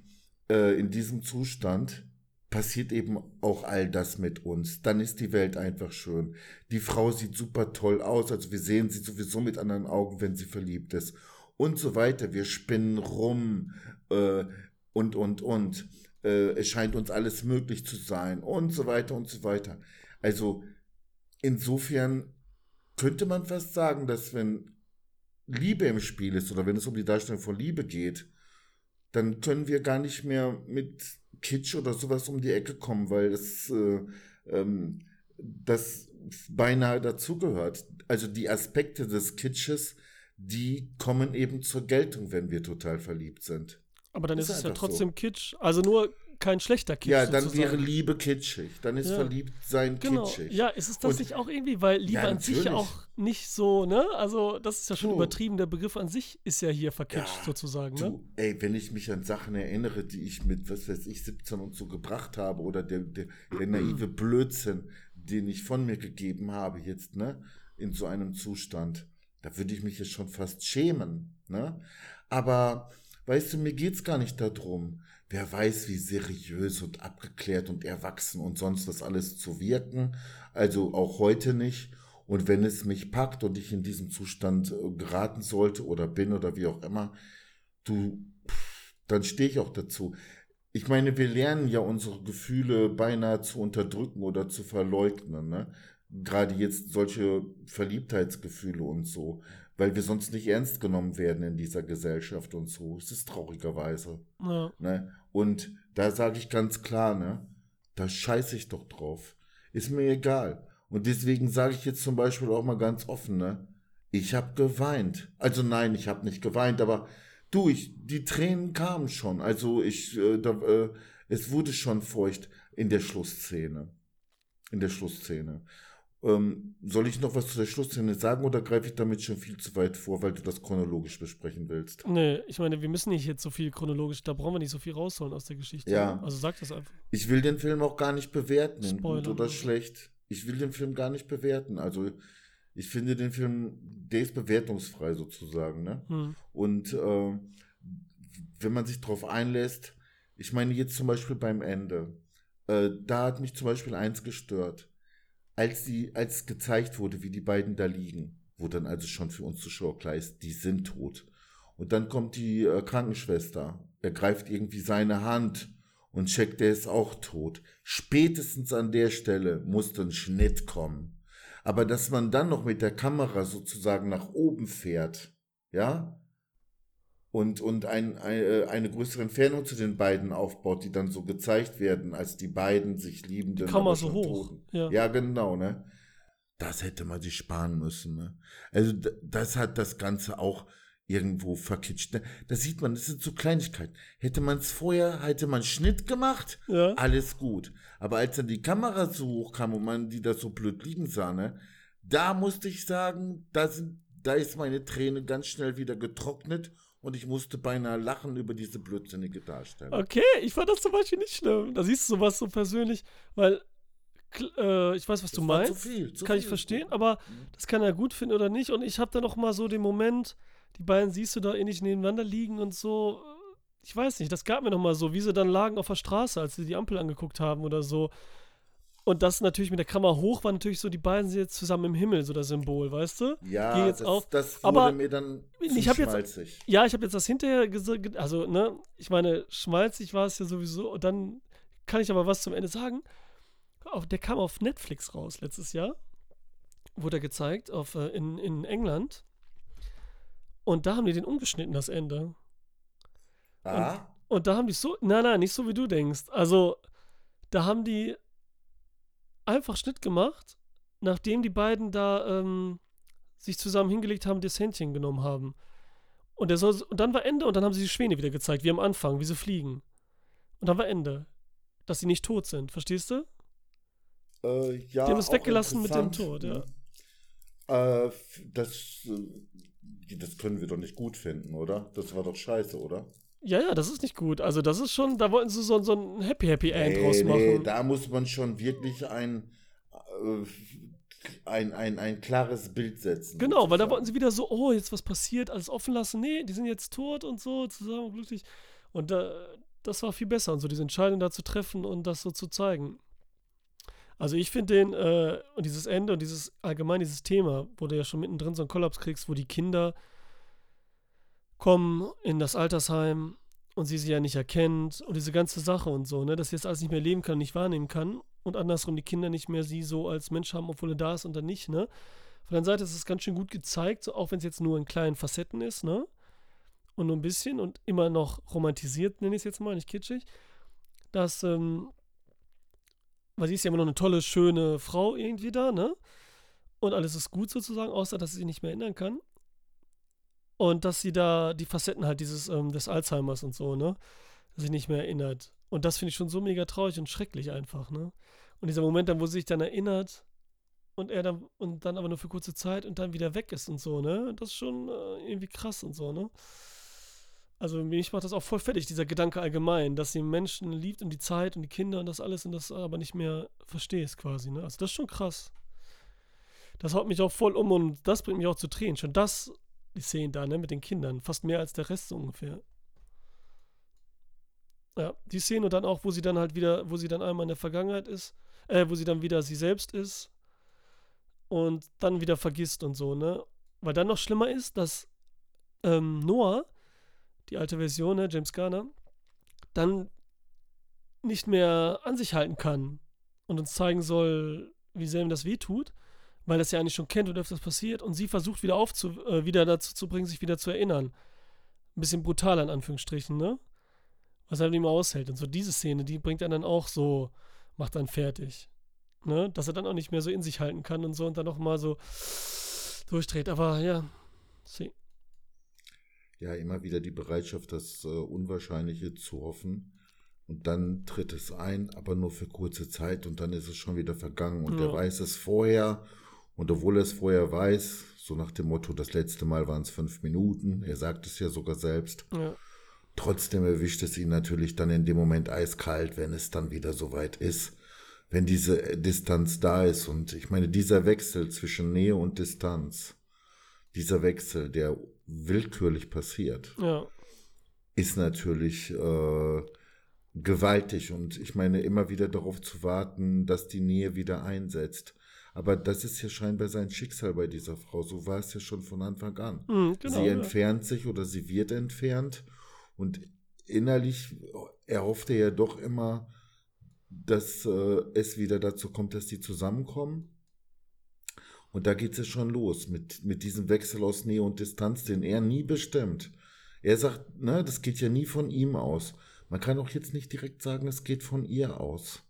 äh, in diesem Zustand passiert eben auch all das mit uns. Dann ist die Welt einfach schön. Die Frau sieht super toll aus, also wir sehen sie sowieso mit anderen Augen, wenn sie verliebt ist. Und so weiter. Wir spinnen rum äh, und, und, und. Äh, es scheint uns alles möglich zu sein und so weiter und so weiter. Also insofern könnte man fast sagen, dass wenn Liebe im Spiel ist oder wenn es um die Darstellung von Liebe geht, dann können wir gar nicht mehr mit Kitsch oder sowas um die Ecke kommen, weil es äh, ähm, das beinahe dazugehört. Also die Aspekte des Kitsches, die kommen eben zur Geltung, wenn wir total verliebt sind. Aber dann ist, ist es ja trotzdem so. Kitsch. Also nur kein schlechter Kitsch. Ja, dann sozusagen. wäre Liebe kitschig. Dann ist ja. verliebt sein genau. kitschig. Ja, ist es das Und, nicht auch irgendwie, weil Liebe ja, an sich auch nicht so, ne? Also, das ist ja schon du. übertrieben. Der Begriff an sich ist ja hier verkitscht ja, sozusagen, du, ne? Ey, wenn ich mich an Sachen erinnere, die ich mit, was weiß ich, 17 und so gebracht habe oder der, der, der naive Blödsinn, den ich von mir gegeben habe jetzt, ne? In so einem Zustand. Da würde ich mich jetzt schon fast schämen, ne? Aber, weißt du, mir geht's gar nicht darum wer weiß, wie seriös und abgeklärt und erwachsen und sonst was alles zu wirken. Also auch heute nicht. Und wenn es mich packt und ich in diesem Zustand äh, geraten sollte oder bin oder wie auch immer, du, dann stehe ich auch dazu. Ich meine, wir lernen ja unsere Gefühle beinahe zu unterdrücken oder zu verleugnen. Ne? Gerade jetzt solche Verliebtheitsgefühle und so weil wir sonst nicht ernst genommen werden in dieser Gesellschaft und so. Es ist traurigerweise. Ja. Ne? Und da sage ich ganz klar, ne, da scheiße ich doch drauf. Ist mir egal. Und deswegen sage ich jetzt zum Beispiel auch mal ganz offen, ne, ich habe geweint. Also nein, ich habe nicht geweint, aber du, ich, die Tränen kamen schon. Also ich, äh, da, äh, es wurde schon feucht in der Schlussszene. In der Schlussszene. Ähm, soll ich noch was zu der Schlussszene sagen oder greife ich damit schon viel zu weit vor, weil du das chronologisch besprechen willst? Nee, ich meine, wir müssen nicht jetzt so viel chronologisch, da brauchen wir nicht so viel rausholen aus der Geschichte. Ja. Also sag das einfach. Ich will den Film auch gar nicht bewerten, Spoiler. gut oder schlecht. Ich will den Film gar nicht bewerten. Also ich finde den Film, der ist bewertungsfrei sozusagen. Ne? Hm. Und äh, wenn man sich darauf einlässt, ich meine jetzt zum Beispiel beim Ende, äh, da hat mich zum Beispiel eins gestört als, die, als gezeigt wurde, wie die beiden da liegen, wo dann also schon für uns Zuschauer klar ist, die sind tot. Und dann kommt die äh, Krankenschwester, ergreift irgendwie seine Hand und checkt, der ist auch tot. Spätestens an der Stelle muss ein Schnitt kommen. Aber dass man dann noch mit der Kamera sozusagen nach oben fährt, ja, und, und ein, ein, äh, eine größere Entfernung zu den beiden aufbaut, die dann so gezeigt werden, als die beiden sich liebenden. Kammer so hoch. Ja. ja, genau, ne? Das hätte man sich sparen müssen, ne? Also, das hat das Ganze auch irgendwo verkitscht. Ne? Da sieht man, das sind so Kleinigkeiten. Hätte man es vorher, hätte man Schnitt gemacht, ja. alles gut. Aber als dann die Kamera so hoch kam und man die da so blöd liegen sah, ne? Da musste ich sagen, da, sind, da ist meine Träne ganz schnell wieder getrocknet und ich musste beinahe lachen über diese blödsinnige Darstellung. Okay, ich fand das zum Beispiel nicht schlimm. Da siehst du sowas so persönlich, weil äh, ich weiß, was das du meinst. Zu viel, zu kann viel. ich verstehen, aber mhm. das kann er gut finden oder nicht. Und ich habe da noch mal so den Moment, die beiden siehst du da ähnlich nebeneinander liegen und so. Ich weiß nicht, das gab mir noch mal so, wie sie dann lagen auf der Straße, als sie die Ampel angeguckt haben oder so. Und das natürlich mit der Kamera hoch war natürlich so, die beiden sind jetzt zusammen im Himmel, so das Symbol, weißt du? Ja, jetzt das, auf. das wurde Aber mir dann ich schmalzig. Jetzt, ja, ich habe jetzt das hinterher gesagt, also, ne, ich meine, schmalzig war es ja sowieso. Und dann kann ich aber was zum Ende sagen. Der kam auf Netflix raus letztes Jahr. Wurde er gezeigt auf, äh, in, in England. Und da haben die den umgeschnitten, das Ende. Ah. Und, und da haben die so, nein, nein, nicht so wie du denkst. Also, da haben die einfach Schnitt gemacht, nachdem die beiden da ähm, sich zusammen hingelegt haben, das Händchen genommen haben. Und, der soll, und dann war Ende und dann haben sie die Schwäne wieder gezeigt, wie am Anfang, wie sie fliegen. Und dann war Ende. Dass sie nicht tot sind, verstehst du? Äh, ja, Die haben es weggelassen mit dem. Tod, ja. Äh, das, äh, das können wir doch nicht gut finden, oder? Das war doch scheiße, oder? Ja, ja, das ist nicht gut. Also, das ist schon, da wollten sie so, so ein Happy Happy End Nee, draus nee, machen. da muss man schon wirklich ein, äh, ein, ein, ein klares Bild setzen. Genau, weil da sozusagen. wollten sie wieder so, oh, jetzt was passiert, alles offen lassen. Nee, die sind jetzt tot und so, zusammen glücklich. Und äh, das war viel besser und so, diese Entscheidung da zu treffen und das so zu zeigen. Also ich finde den, äh, und dieses Ende und dieses allgemein dieses Thema, wo du ja schon mittendrin so einen Kollaps kriegst, wo die Kinder kommen in das Altersheim und sie sie ja nicht erkennt und diese ganze Sache und so, ne, dass sie das alles nicht mehr leben kann, nicht wahrnehmen kann und andersrum die Kinder nicht mehr sie so als Mensch haben, obwohl er da ist und dann nicht, ne. Von der Seite ist es ganz schön gut gezeigt, so auch wenn es jetzt nur in kleinen Facetten ist, ne? Und nur ein bisschen und immer noch romantisiert, nenne ich es jetzt mal, nicht kitschig, dass, ähm, weil sie ist ja immer noch eine tolle, schöne Frau irgendwie da, ne? Und alles ist gut sozusagen, außer dass sie sich nicht mehr erinnern kann. Und dass sie da die Facetten halt dieses, ähm, des Alzheimers und so, ne? Sich nicht mehr erinnert. Und das finde ich schon so mega traurig und schrecklich einfach, ne? Und dieser Moment dann, wo sie sich dann erinnert und er dann, und dann aber nur für kurze Zeit und dann wieder weg ist und so, ne? Das ist schon äh, irgendwie krass und so, ne? Also mich macht das auch voll fertig, dieser Gedanke allgemein, dass sie Menschen liebt und die Zeit und die Kinder und das alles und das aber nicht mehr verstehst quasi, ne? Also das ist schon krass. Das haut mich auch voll um und das bringt mich auch zu Tränen. Schon das, die Szene da, ne, mit den Kindern, fast mehr als der Rest so ungefähr. Ja, die Szene und dann auch, wo sie dann halt wieder, wo sie dann einmal in der Vergangenheit ist, äh, wo sie dann wieder sie selbst ist und dann wieder vergisst und so, ne? Weil dann noch schlimmer ist, dass ähm, Noah, die alte Version, ne, James Garner, dann nicht mehr an sich halten kann und uns zeigen soll, wie sehr ihm das wehtut, weil er es ja eigentlich schon kennt und öfters passiert und sie versucht wieder aufzu äh, wieder dazu zu bringen, sich wieder zu erinnern. Ein bisschen brutaler in Anführungsstrichen, ne? Was er nicht mehr aushält. Und so diese Szene, die bringt er dann auch so, macht dann fertig. Ne? Dass er dann auch nicht mehr so in sich halten kann und so und dann noch mal so durchdreht. Aber ja, see. Ja, immer wieder die Bereitschaft, das äh, Unwahrscheinliche zu hoffen. Und dann tritt es ein, aber nur für kurze Zeit und dann ist es schon wieder vergangen. Und Ja. er weiß es vorher. Und obwohl er es vorher weiß, so nach dem Motto, das letzte Mal waren es fünf Minuten, er sagt es ja sogar selbst, Ja. Trotzdem erwischt es ihn natürlich dann in dem Moment eiskalt, wenn es dann wieder soweit ist. Wenn diese äh, Distanz da ist. Und ich meine, dieser Wechsel zwischen Nähe und Distanz, dieser Wechsel, der willkürlich passiert, Ja. ist natürlich äh, gewaltig. Und ich meine, immer wieder darauf zu warten, dass die Nähe wieder einsetzt. Aber das ist ja scheinbar sein Schicksal bei dieser Frau. So war es ja schon von Anfang an. Mhm, genau. sie ja. entfernt sich oder sie wird entfernt und innerlich erhofft er ja doch immer, dass äh, es wieder dazu kommt, dass die zusammenkommen. Und da geht es ja schon los mit, mit diesem Wechsel aus Nähe und Distanz, den er nie bestimmt. Er sagt, ne, das geht ja nie von ihm aus. Man kann auch jetzt nicht direkt sagen, es geht von ihr aus.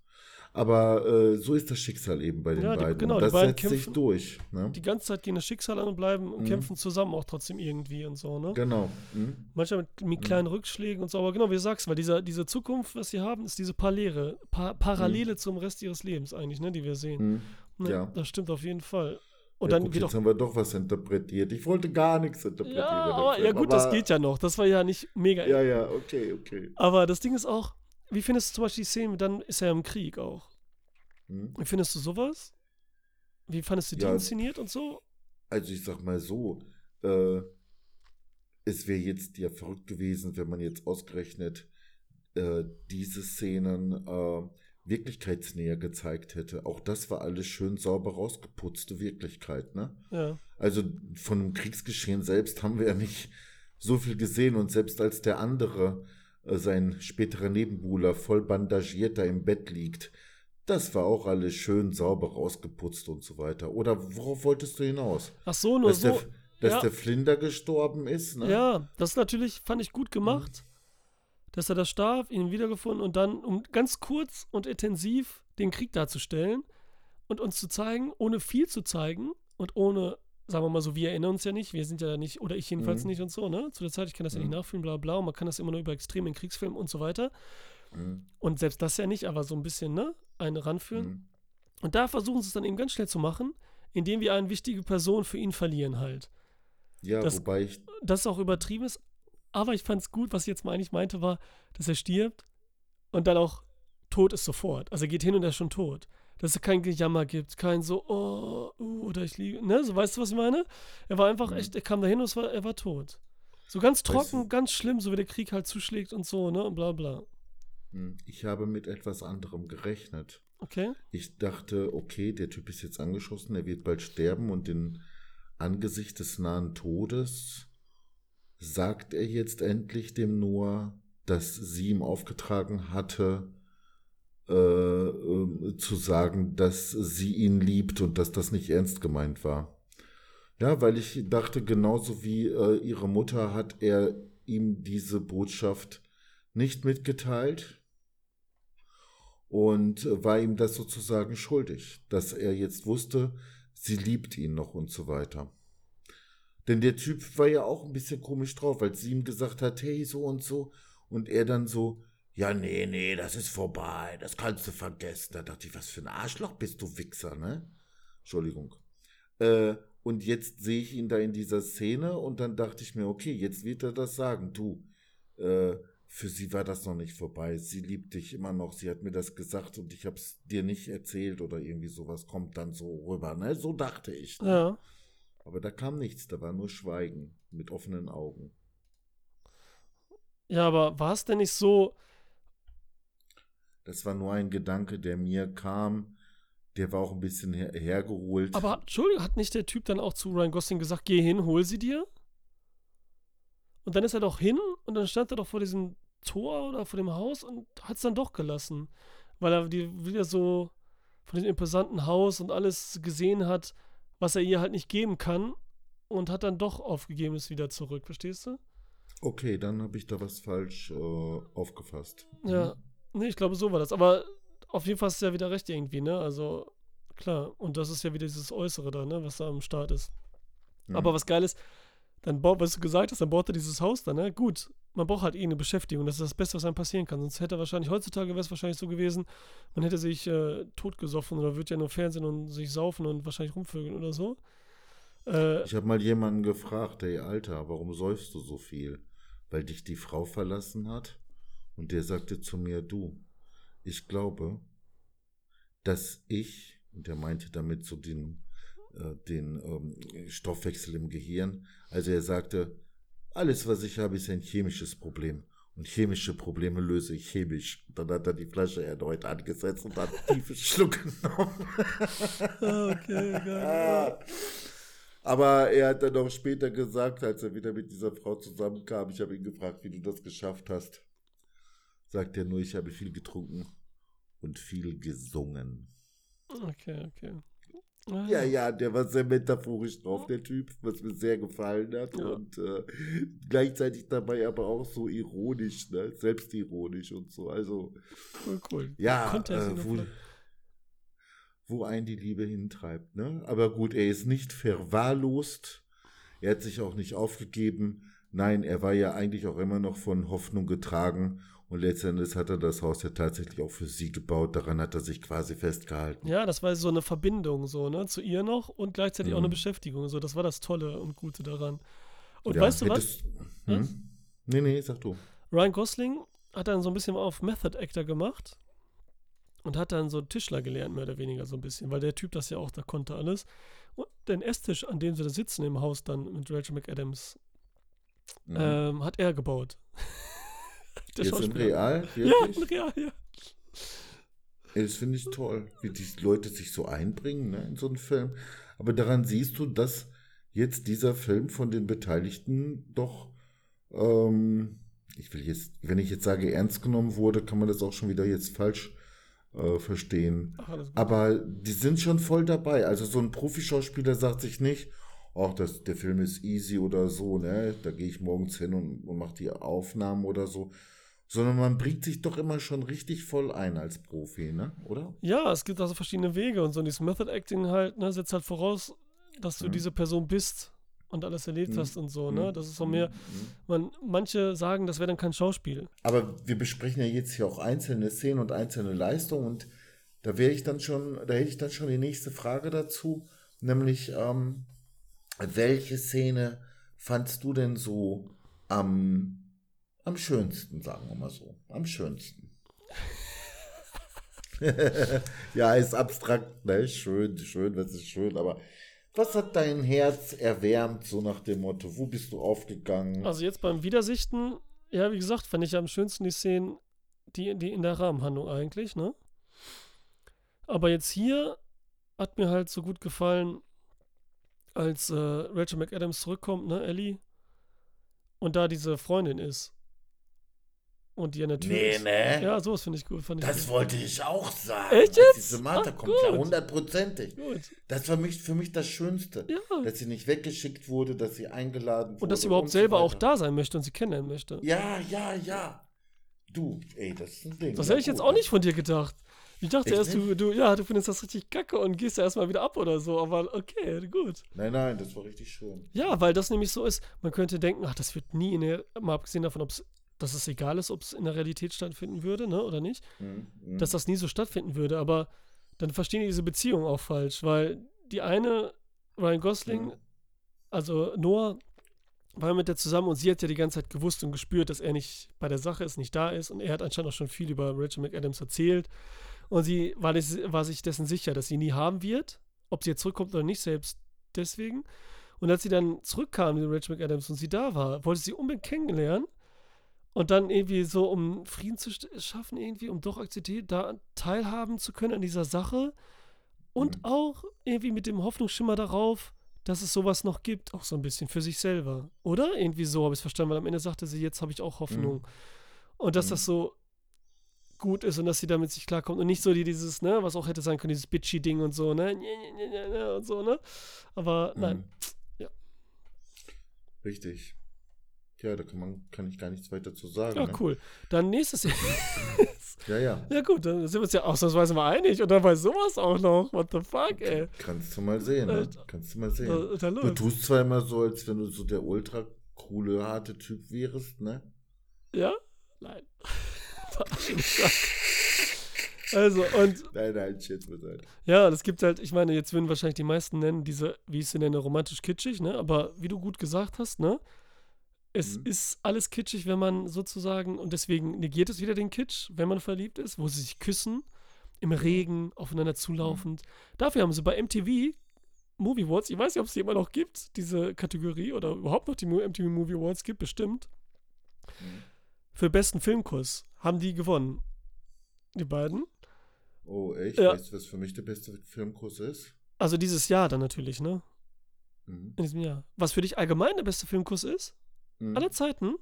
Aber äh, so ist das Schicksal eben bei den Ja, die- beiden. genau, und die das beiden setzt sich kämpfen. durch. Ne? Die ganze Zeit gehen das Schicksal an und bleiben und Mhm. kämpfen zusammen auch trotzdem irgendwie und so, ne? Genau. Mhm. Manchmal mit, mit kleinen Rückschlägen und so, aber genau, wie du sagst, weil dieser, diese Zukunft, was sie haben, ist diese Parallele, pa Parallele zum Rest ihres Lebens eigentlich, ne, die wir sehen. Mhm. Ne, ja. Das stimmt auf jeden Fall. Und ja, dann guck, jetzt auch. haben wir doch was interpretiert. Ich wollte gar nichts interpretieren. Ja, aber, Film, ja gut, das aber- geht ja noch. Das war ja nicht mega. Ja, ja, okay, okay. Aber das Ding ist auch, wie findest du zum Beispiel die Szene, dann ist er im Krieg auch. Hm? Wie findest du sowas? Wie fandest du die Ja. inszeniert und so? Also ich sag mal so, äh, es wäre jetzt ja verrückt gewesen, wenn man jetzt ausgerechnet äh, diese Szenen äh, wirklichkeitsnäher gezeigt hätte. Auch das war alles schön sauber rausgeputzte Wirklichkeit, ne? Ja. Also von dem Kriegsgeschehen selbst haben wir ja nicht so viel gesehen und selbst als der andere, sein späterer Nebenbuhler, voll bandagiert da im Bett liegt, das war auch alles schön sauber rausgeputzt und so weiter. Oder worauf wolltest du hinaus? Ach so, nur dass so. der, dass ja. der Flinder gestorben ist, ne? Ja, das ist natürlich, fand ich gut gemacht, dass er da starb, ihn wiedergefunden und dann, um ganz kurz und intensiv den Krieg darzustellen und uns zu zeigen, ohne viel zu zeigen und ohne sagen wir mal so, wir erinnern uns ja nicht, wir sind ja nicht, oder ich jedenfalls Mhm. nicht und so, ne? Zu der Zeit, ich kann das ja nicht Mhm. nachfühlen, bla bla, und man kann das immer nur über Extreme in Kriegsfilmen und so weiter. Mhm. Und selbst das ja nicht, aber so ein bisschen, ne? Einen ranführen. Mhm. Und da versuchen sie es dann eben ganz schnell zu machen, indem wir eine wichtige Person für ihn verlieren halt. Ja, Das- wobei ich, Das auch übertrieben ist, aber ich fand es gut, was ich jetzt mal eigentlich meinte, war, dass er stirbt und dann auch tot ist sofort. Also er geht hin und er ist schon tot. Dass es kein Gejammer gibt, kein so, oh, uh, oder ich liege, ne? So, weißt du, was ich meine? Er war einfach Mhm. echt, er kam dahin und es war, er war tot. So ganz Weißt du- trocken, ganz schlimm, so wie der Krieg halt zuschlägt und so, ne? Und bla bla. hm, ich habe mit etwas anderem gerechnet. Okay? Ich dachte, okay, der Typ ist jetzt angeschossen, er wird bald sterben und in Angesicht des nahen Todes sagt er jetzt endlich dem Noah, dass sie ihm aufgetragen hatte, äh, ähm, zu sagen, dass sie ihn liebt und dass das nicht ernst gemeint war. Ja, weil ich dachte, genauso wie äh, ihre Mutter hat er ihm diese Botschaft nicht mitgeteilt und äh, war ihm das sozusagen schuldig, dass er jetzt wusste, sie liebt ihn noch und so weiter. Denn der Typ war ja auch ein bisschen komisch drauf, als sie ihm gesagt hat, hey, so und so, und er dann so, ja, nee, nee, das ist vorbei, das kannst du vergessen. Da dachte ich, was für ein Arschloch bist du, Wichser, ne? Entschuldigung. Äh, und jetzt sehe ich ihn da in dieser Szene und dann dachte ich mir, okay, jetzt wird er das sagen. Du, äh, für sie war das noch nicht vorbei. Sie liebt dich immer noch. Sie hat mir das gesagt und ich habe es dir nicht erzählt oder irgendwie sowas kommt dann so rüber. Ne? So dachte ich. Ne? Ja. Aber da kam nichts. Da war nur Schweigen mit offenen Augen. Ja, aber war es denn nicht so, Das war nur ein Gedanke, der mir kam. Der war auch ein bisschen her hergeholt. aber Entschuldigung, hat nicht der Typ dann auch zu Ryan Gosling gesagt, geh hin, hol sie dir? Und dann ist er doch hin und dann stand er doch vor diesem Tor oder vor dem Haus und hat es dann doch gelassen. Weil er die wieder so von diesem imposanten Haus und alles gesehen hat, was er ihr halt nicht geben kann und hat dann doch aufgegeben, ist wieder zurück, verstehst du? Okay, dann habe ich da was falsch äh, aufgefasst. Ja, nee, ich glaube, so war das. Aber auf jeden Fall ist ja wieder recht irgendwie, ne? Also, klar. Und das ist ja wieder dieses Äußere da, ne? Was da am Start ist. Mhm. Aber was geil ist, dann baut, was du gesagt hast, dann baut er dieses Haus da, ne? Gut, man braucht halt eh eine Beschäftigung. Das ist das Beste, was einem passieren kann. Sonst hätte er wahrscheinlich, heutzutage wäre es wahrscheinlich so gewesen, man hätte sich äh, totgesoffen oder würde ja nur Fernsehen und sich saufen und wahrscheinlich rumvögeln oder so. Äh, Ich habe mal jemanden gefragt, ey Alter, warum säufst du so viel? Weil dich die Frau verlassen hat? Und der sagte zu mir, du, ich glaube, dass ich, und er meinte damit so den, äh, den ähm, Stoffwechsel im Gehirn, also er sagte, alles, was ich habe, ist ein chemisches Problem. Und chemische Probleme löse ich chemisch. Dann hat er die Flasche erneut angesetzt und hat einen tiefen Schluck genommen. okay, geil. Aber er hat dann auch später gesagt, als er wieder mit dieser Frau zusammenkam, ich habe ihn gefragt, wie du das geschafft hast. Sagt er nur, ich habe viel getrunken und viel gesungen. Okay, okay. Ah, Ja, ja, der war sehr metaphorisch drauf, der Typ, was mir sehr gefallen hat. Ja. Und äh, gleichzeitig dabei aber auch so ironisch, ne? selbstironisch und so. Also, Cool, cool. ja, äh, wo, wo einen die Liebe hintreibt. Ne? Aber gut, er ist nicht verwahrlost. Er hat sich auch nicht aufgegeben. Nein, er war ja eigentlich auch immer noch von Hoffnung getragen. Und letztendlich hat er das Haus ja tatsächlich auch für sie gebaut. Daran hat er sich quasi festgehalten. Ja, das war so eine Verbindung, so, ne, zu ihr noch und gleichzeitig auch eine Mhm. Beschäftigung. So, das war das Tolle und Gute daran. Und Ja, weißt du was? hättest- Hm? Nee, nee, sag du. Ryan Gosling hat dann so ein bisschen auf Method Actor gemacht und hat dann so Tischler gelernt, mehr oder weniger so ein bisschen, weil der Typ das ja auch da konnte alles. Und den Esstisch, an dem sie da sitzen im Haus dann mit Rachel McAdams, Mhm. ähm, hat er gebaut. Der Jetzt in real? Ja, Wirklich? in real, ja. Ey, Das finde ich toll, wie die Leute sich so einbringen ne, in so einen Film. Aber daran siehst du, dass jetzt dieser Film von den Beteiligten doch, ähm, ich will jetzt, wenn ich jetzt sage, ernst genommen wurde, kann man das auch schon wieder jetzt falsch äh, verstehen. Ach. Aber die sind schon voll dabei. Also so ein Profischauspieler sagt sich nicht, ach, das, der Film ist easy oder so, ne? Da gehe ich morgens hin und, und mache die Aufnahmen oder so. Sondern man bringt sich doch immer schon richtig voll ein als Profi, ne? Oder? Ja, es gibt also verschiedene Wege und so. Und dieses Method Acting halt, ne, setzt halt voraus, dass du Mhm. diese Person bist und alles erlebt Mhm. hast und so, ne? Mhm. Das ist so mehr, Mhm. man, manche sagen, das wäre dann kein Schauspiel. Aber wir besprechen ja jetzt hier auch einzelne Szenen und einzelne Leistungen und da wäre ich dann schon, da hätte ich dann schon die nächste Frage dazu, nämlich ähm, welche Szene fandst du denn so am, am schönsten, sagen wir mal so, am schönsten? ja, ist abstrakt, ne? Schön, schön, was ist schön, aber was hat dein Herz erwärmt, so nach dem Motto, wo bist du aufgegangen? Also jetzt beim Wiedersichten, ja, wie gesagt, fand ich am schönsten die Szenen, die, die in der Rahmenhandlung eigentlich, ne? Aber jetzt hier hat mir halt so gut gefallen, als äh, Rachel McAdams zurückkommt, ne, Ellie, und da diese Freundin ist. Und die der Tür Nee, ne? Ja, sowas finde ich gut. Fand ich Das gut. wollte ich auch sagen. Echt jetzt? Die Samantha Ach, kommt, ja, gut. hundertprozentig. gut. Das war mich, für mich das Schönste. Ja. Dass sie nicht weggeschickt wurde, dass sie eingeladen wurde. Und dass sie überhaupt so selber auch weiter. da sein möchte und sie kennenlernen möchte. Ja, ja, ja. Du, ey, das ist ein Ding. Das Ja, hätte ich jetzt auch nicht von dir gedacht. Ich dachte Echt erst, du, du, ja, du findest das richtig kacke und gehst ja erstmal wieder ab oder so, aber okay, gut. Nein, nein, das war richtig schön. Ja, weil das nämlich so ist, man könnte denken, ach, das wird nie in der, mal abgesehen davon, ob's, dass es egal ist, ob es in der Realität stattfinden würde, ne, oder nicht, Mhm, mhm. dass das nie so stattfinden würde, aber dann verstehen die diese Beziehung auch falsch, weil die eine, Ryan Gosling, Mhm. also Noah, war mit der zusammen und sie hat ja die ganze Zeit gewusst und gespürt, dass er nicht bei der Sache ist, nicht da ist und er hat anscheinend auch schon viel über Rachel McAdams erzählt und sie war, des, war sich dessen sicher, dass sie nie haben wird, ob sie jetzt zurückkommt oder nicht, selbst deswegen. Und als sie dann zurückkam, die Rachel McAdams, und sie da war, wollte sie unbedingt kennenlernen und dann irgendwie so, um Frieden zu schaffen, irgendwie, um doch akzeptiert, da teilhaben zu können an dieser Sache und Mhm. auch irgendwie mit dem Hoffnungsschimmer darauf, dass es sowas noch gibt, auch so ein bisschen für sich selber. Oder? Irgendwie so habe ich es verstanden, weil am Ende sagte sie, jetzt habe ich auch Hoffnung. Und dass Mhm. das so gut ist und dass sie damit sich klarkommt und nicht so die, dieses, ne, was auch hätte sein können, dieses Bitchy-Ding und so, ne, und so, ne. Aber nein, Mhm. Ja. Richtig. Ja, da kann, man, kann ich gar nichts weiter zu sagen. ja, ne? cool. Dann nächstes Jahr. Ja, ja. ja gut, dann sind wir uns ja ausnahmsweise mal einig und dann bei sowas auch noch. What the fuck, ey. Kannst du mal sehen, ne? Kannst du mal sehen. Ist da Du tust zwar immer so, als wenn du so der ultra coole, harte Typ wärst, ne? Ja? Nein. Also, und Nein, nein, shit, bitte. Ja, das gibt halt, ich meine, jetzt würden wahrscheinlich die meisten nennen, diese, wie ich sie nenne, romantisch kitschig, ne? Aber wie du gut gesagt hast, ne? Es Mhm. ist alles kitschig, wenn man sozusagen, und deswegen negiert es wieder den Kitsch, wenn man verliebt ist, wo sie sich küssen, im Regen, aufeinander zulaufend. Dafür haben sie bei MTV Movie Awards, ich weiß nicht, ob es die immer noch gibt, diese Kategorie, oder überhaupt noch die MTV Movie Awards gibt, bestimmt. Mhm. Für besten Filmkuss haben die gewonnen. Die beiden. Oh, echt? Ja. Weißt du, was für mich der beste Filmkurs ist? Also dieses Jahr dann natürlich, ne? Mhm. In diesem Jahr. Was für dich allgemein der beste Filmkuss ist? Mhm. Aller Zeiten?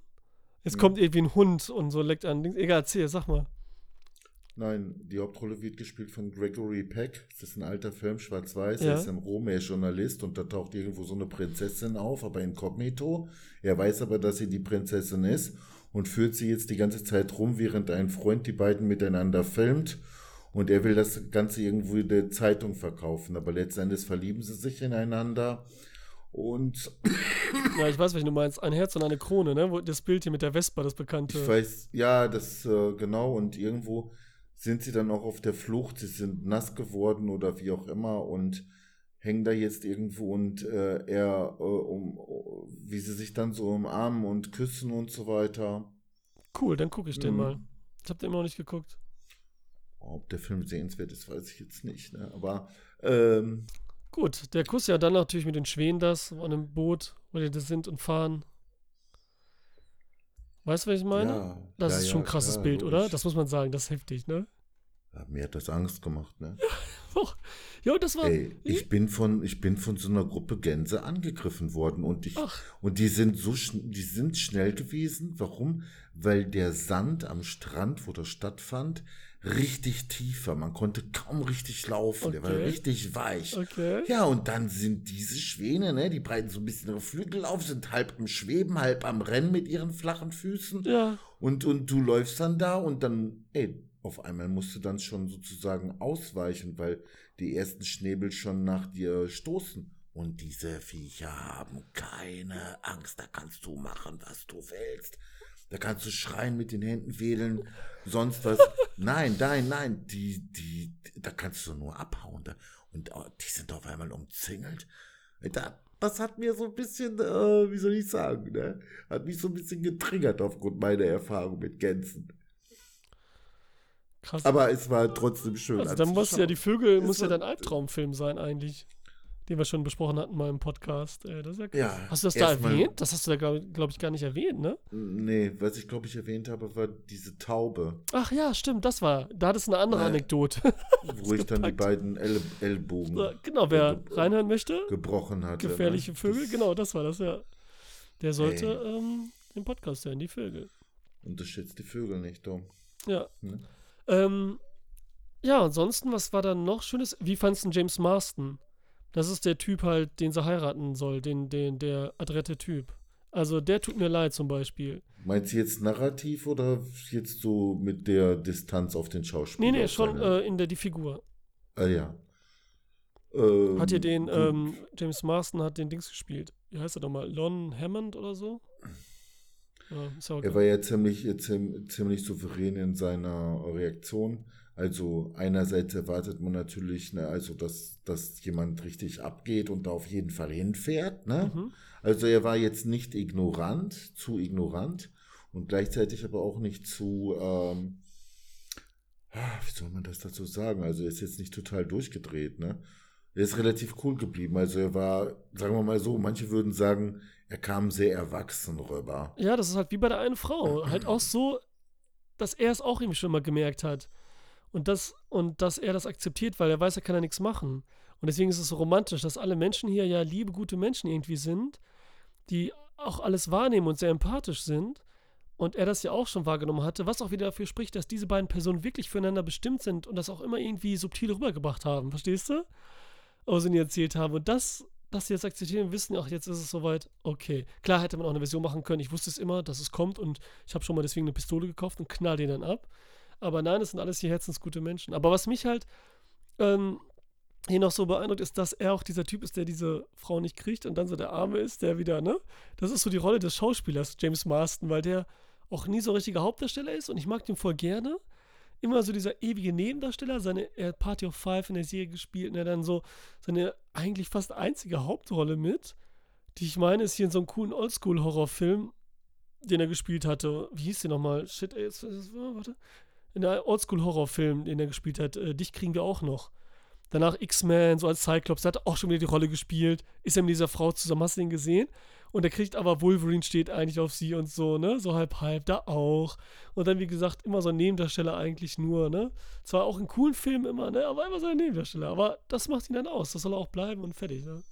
Jetzt Mhm. kommt irgendwie ein Hund und so leckt an. Egal, erzähl, sag mal. Nein, die Hauptrolle wird gespielt von Gregory Peck. Das ist ein alter Film, schwarz-weiß. Ja. Er ist im Rom, er ist Journalist und da taucht irgendwo so eine Prinzessin auf, aber inkognito. Er weiß aber, dass sie die Prinzessin ist und führt sie jetzt die ganze Zeit rum, während ein Freund die beiden miteinander filmt. Und er will das Ganze irgendwo in der Zeitung verkaufen. Aber letzten Endes verlieben sie sich ineinander. Und Ja, ich weiß, was du meinst. Ein Herz und eine Krone, ne? Das Bild hier mit der Vespa, das bekannte. Ich weiß, ja, das äh, genau. Und irgendwo sind sie dann auch auf der Flucht. Sie sind nass geworden oder wie auch immer und hängen da jetzt irgendwo und äh, er, äh, um, wie sie sich dann so umarmen und küssen und so weiter. Cool, dann gucke ich den Mhm. mal. Ich habe den immer noch nicht geguckt. Ob der Film sehenswert ist, weiß ich jetzt nicht. Ne? Aber ähm, Gut, der Kuss ja dann natürlich mit den Schweden das, an einem Boot, wo die da sind und fahren. Weißt du, was ich meine? ja, das ja, ist ja, schon ein krasses klar, Bild, oder? logisch. Das muss man sagen, das ist heftig, ne? Ja, mir hat das Angst gemacht, ne? Ja, das war. Ey, ich bin von, ich bin von so einer Gruppe Gänse angegriffen worden und ich, Ach. und die sind so, die sind schnell gewesen. Warum? Weil der Sand am Strand, wo das stattfand, richtig tief war. Man konnte kaum richtig laufen. Der war Okay. richtig weich. Okay. Ja, und dann sind diese Schwäne, ne, die breiten so ein bisschen ihre Flügel auf, sind halb im Schweben, halb am Rennen mit ihren flachen Füßen. Ja. Und, und du läufst dann da und dann, ey, auf einmal musst du dann schon sozusagen ausweichen, weil die ersten Schnäbel schon nach dir stoßen. Und diese Viecher haben keine Angst. Da kannst du machen, was du willst. Da kannst du schreien, mit den Händen wedeln, sonst was. Nein, nein, nein. Die, die, da kannst du nur abhauen. Da. Und oh, die sind auf einmal umzingelt. Da, das hat mir so ein bisschen, äh, wie soll ich sagen, ne? Hat mich so ein bisschen getriggert aufgrund meiner Erfahrung mit Gänsen. Krass. Aber es war trotzdem schön. Also dann muss ja die Vögel, muss ja dein Albtraumfilm sein eigentlich den wir schon besprochen hatten mal im Podcast. Äh, das ist ja, ja Hast du das da erwähnt? Das hast du da, glaube glaub ich, gar nicht erwähnt, ne? Nee, was ich, glaube ich, erwähnt habe, war diese Taube. Ach ja, stimmt, das war. Da hat es eine andere Nein. Anekdote. Wo ich dann die beiden El Ellbogen. So, genau, wer reinhören möchte. Gebrochen hat. Gefährliche ne? Vögel, das genau, das war das, ja. Der sollte ähm, den Podcast hören, die Vögel. Unterschätzt die Vögel nicht, Dom. Ja. Ne? Ähm, ja, ansonsten, was war da noch Schönes? Wie fandest du James Marston? Das ist der Typ halt, den sie heiraten soll, den, den, der adrette Typ. Also der tut mir leid zum Beispiel. Meinst du jetzt narrativ oder jetzt so mit der Distanz auf den Schauspieler? Nee, nee, schon äh, in der die Figur. Ah ja. Ähm, hat ihr den, ähm, James Marston hat den Dings gespielt. Wie heißt er doch mal? Lon Hammond oder so? Ja, er war ja ziemlich, ziemlich souverän in seiner Reaktion. Also einerseits erwartet man natürlich, ne, also dass, dass jemand richtig abgeht und da auf jeden Fall hinfährt. Ne? Mhm. Also er war jetzt nicht ignorant, zu ignorant und gleichzeitig aber auch nicht zu, ähm, wie soll man das dazu sagen? Also er ist jetzt nicht total durchgedreht. Ne? Er ist relativ cool geblieben. Also er war, sagen wir mal so, manche würden sagen, er kam sehr erwachsen rüber. Ja, das ist halt wie bei der einen Frau. halt auch so, dass er es auch irgendwie schon mal gemerkt hat. Und, das, und dass er das akzeptiert, weil er weiß, er kann ja nichts machen. Und deswegen ist es so romantisch, dass alle Menschen hier ja liebe, gute Menschen irgendwie sind, die auch alles wahrnehmen und sehr empathisch sind. Und er das ja auch schon wahrgenommen hatte, was auch wieder dafür spricht, dass diese beiden Personen wirklich füreinander bestimmt sind und das auch immer irgendwie subtil rübergebracht haben. Verstehst du? Was sie nie erzählt haben. Und das, dass sie jetzt akzeptieren, wissen, ach, jetzt ist es soweit, okay. Klar hätte man auch eine Version machen können. Ich wusste es immer, dass es kommt und ich habe schon mal deswegen eine Pistole gekauft und knall den dann ab. Aber nein, es sind alles hier herzensgute Menschen. Aber was mich halt ähm, hier noch so beeindruckt, ist, dass er auch dieser Typ ist, der diese Frau nicht kriegt und dann so der Arme ist, der wieder, ne? Das ist so die Rolle des Schauspielers, James Marston, weil der auch nie so richtiger Hauptdarsteller ist und ich mag den voll gerne. Immer so dieser ewige Nebendarsteller, seine, er hat Party of Five in der Serie gespielt und er dann so seine eigentlich fast einzige Hauptrolle mit, die ich meine, ist hier in so einem coolen Oldschool-Horrorfilm, den er gespielt hatte. Wie hieß der nochmal? Shit, ey, jetzt, warte in der Oldschool-Horrorfilm, den er gespielt hat, äh, Dich kriegen wir auch noch. Danach X-Men, so als Cyclops, der hat auch schon wieder die Rolle gespielt, ist er mit dieser Frau zusammen, hast du ihn gesehen? Und er kriegt aber Wolverine steht eigentlich auf sie und so, ne? So halb halb, da auch. Und dann, wie gesagt, immer so ein Nebendarsteller eigentlich nur, ne? Zwar auch in coolen Filmen immer, ne? Aber immer so ein Nebendarsteller. Aber das macht ihn dann aus. Das soll er auch bleiben und fertig, ne?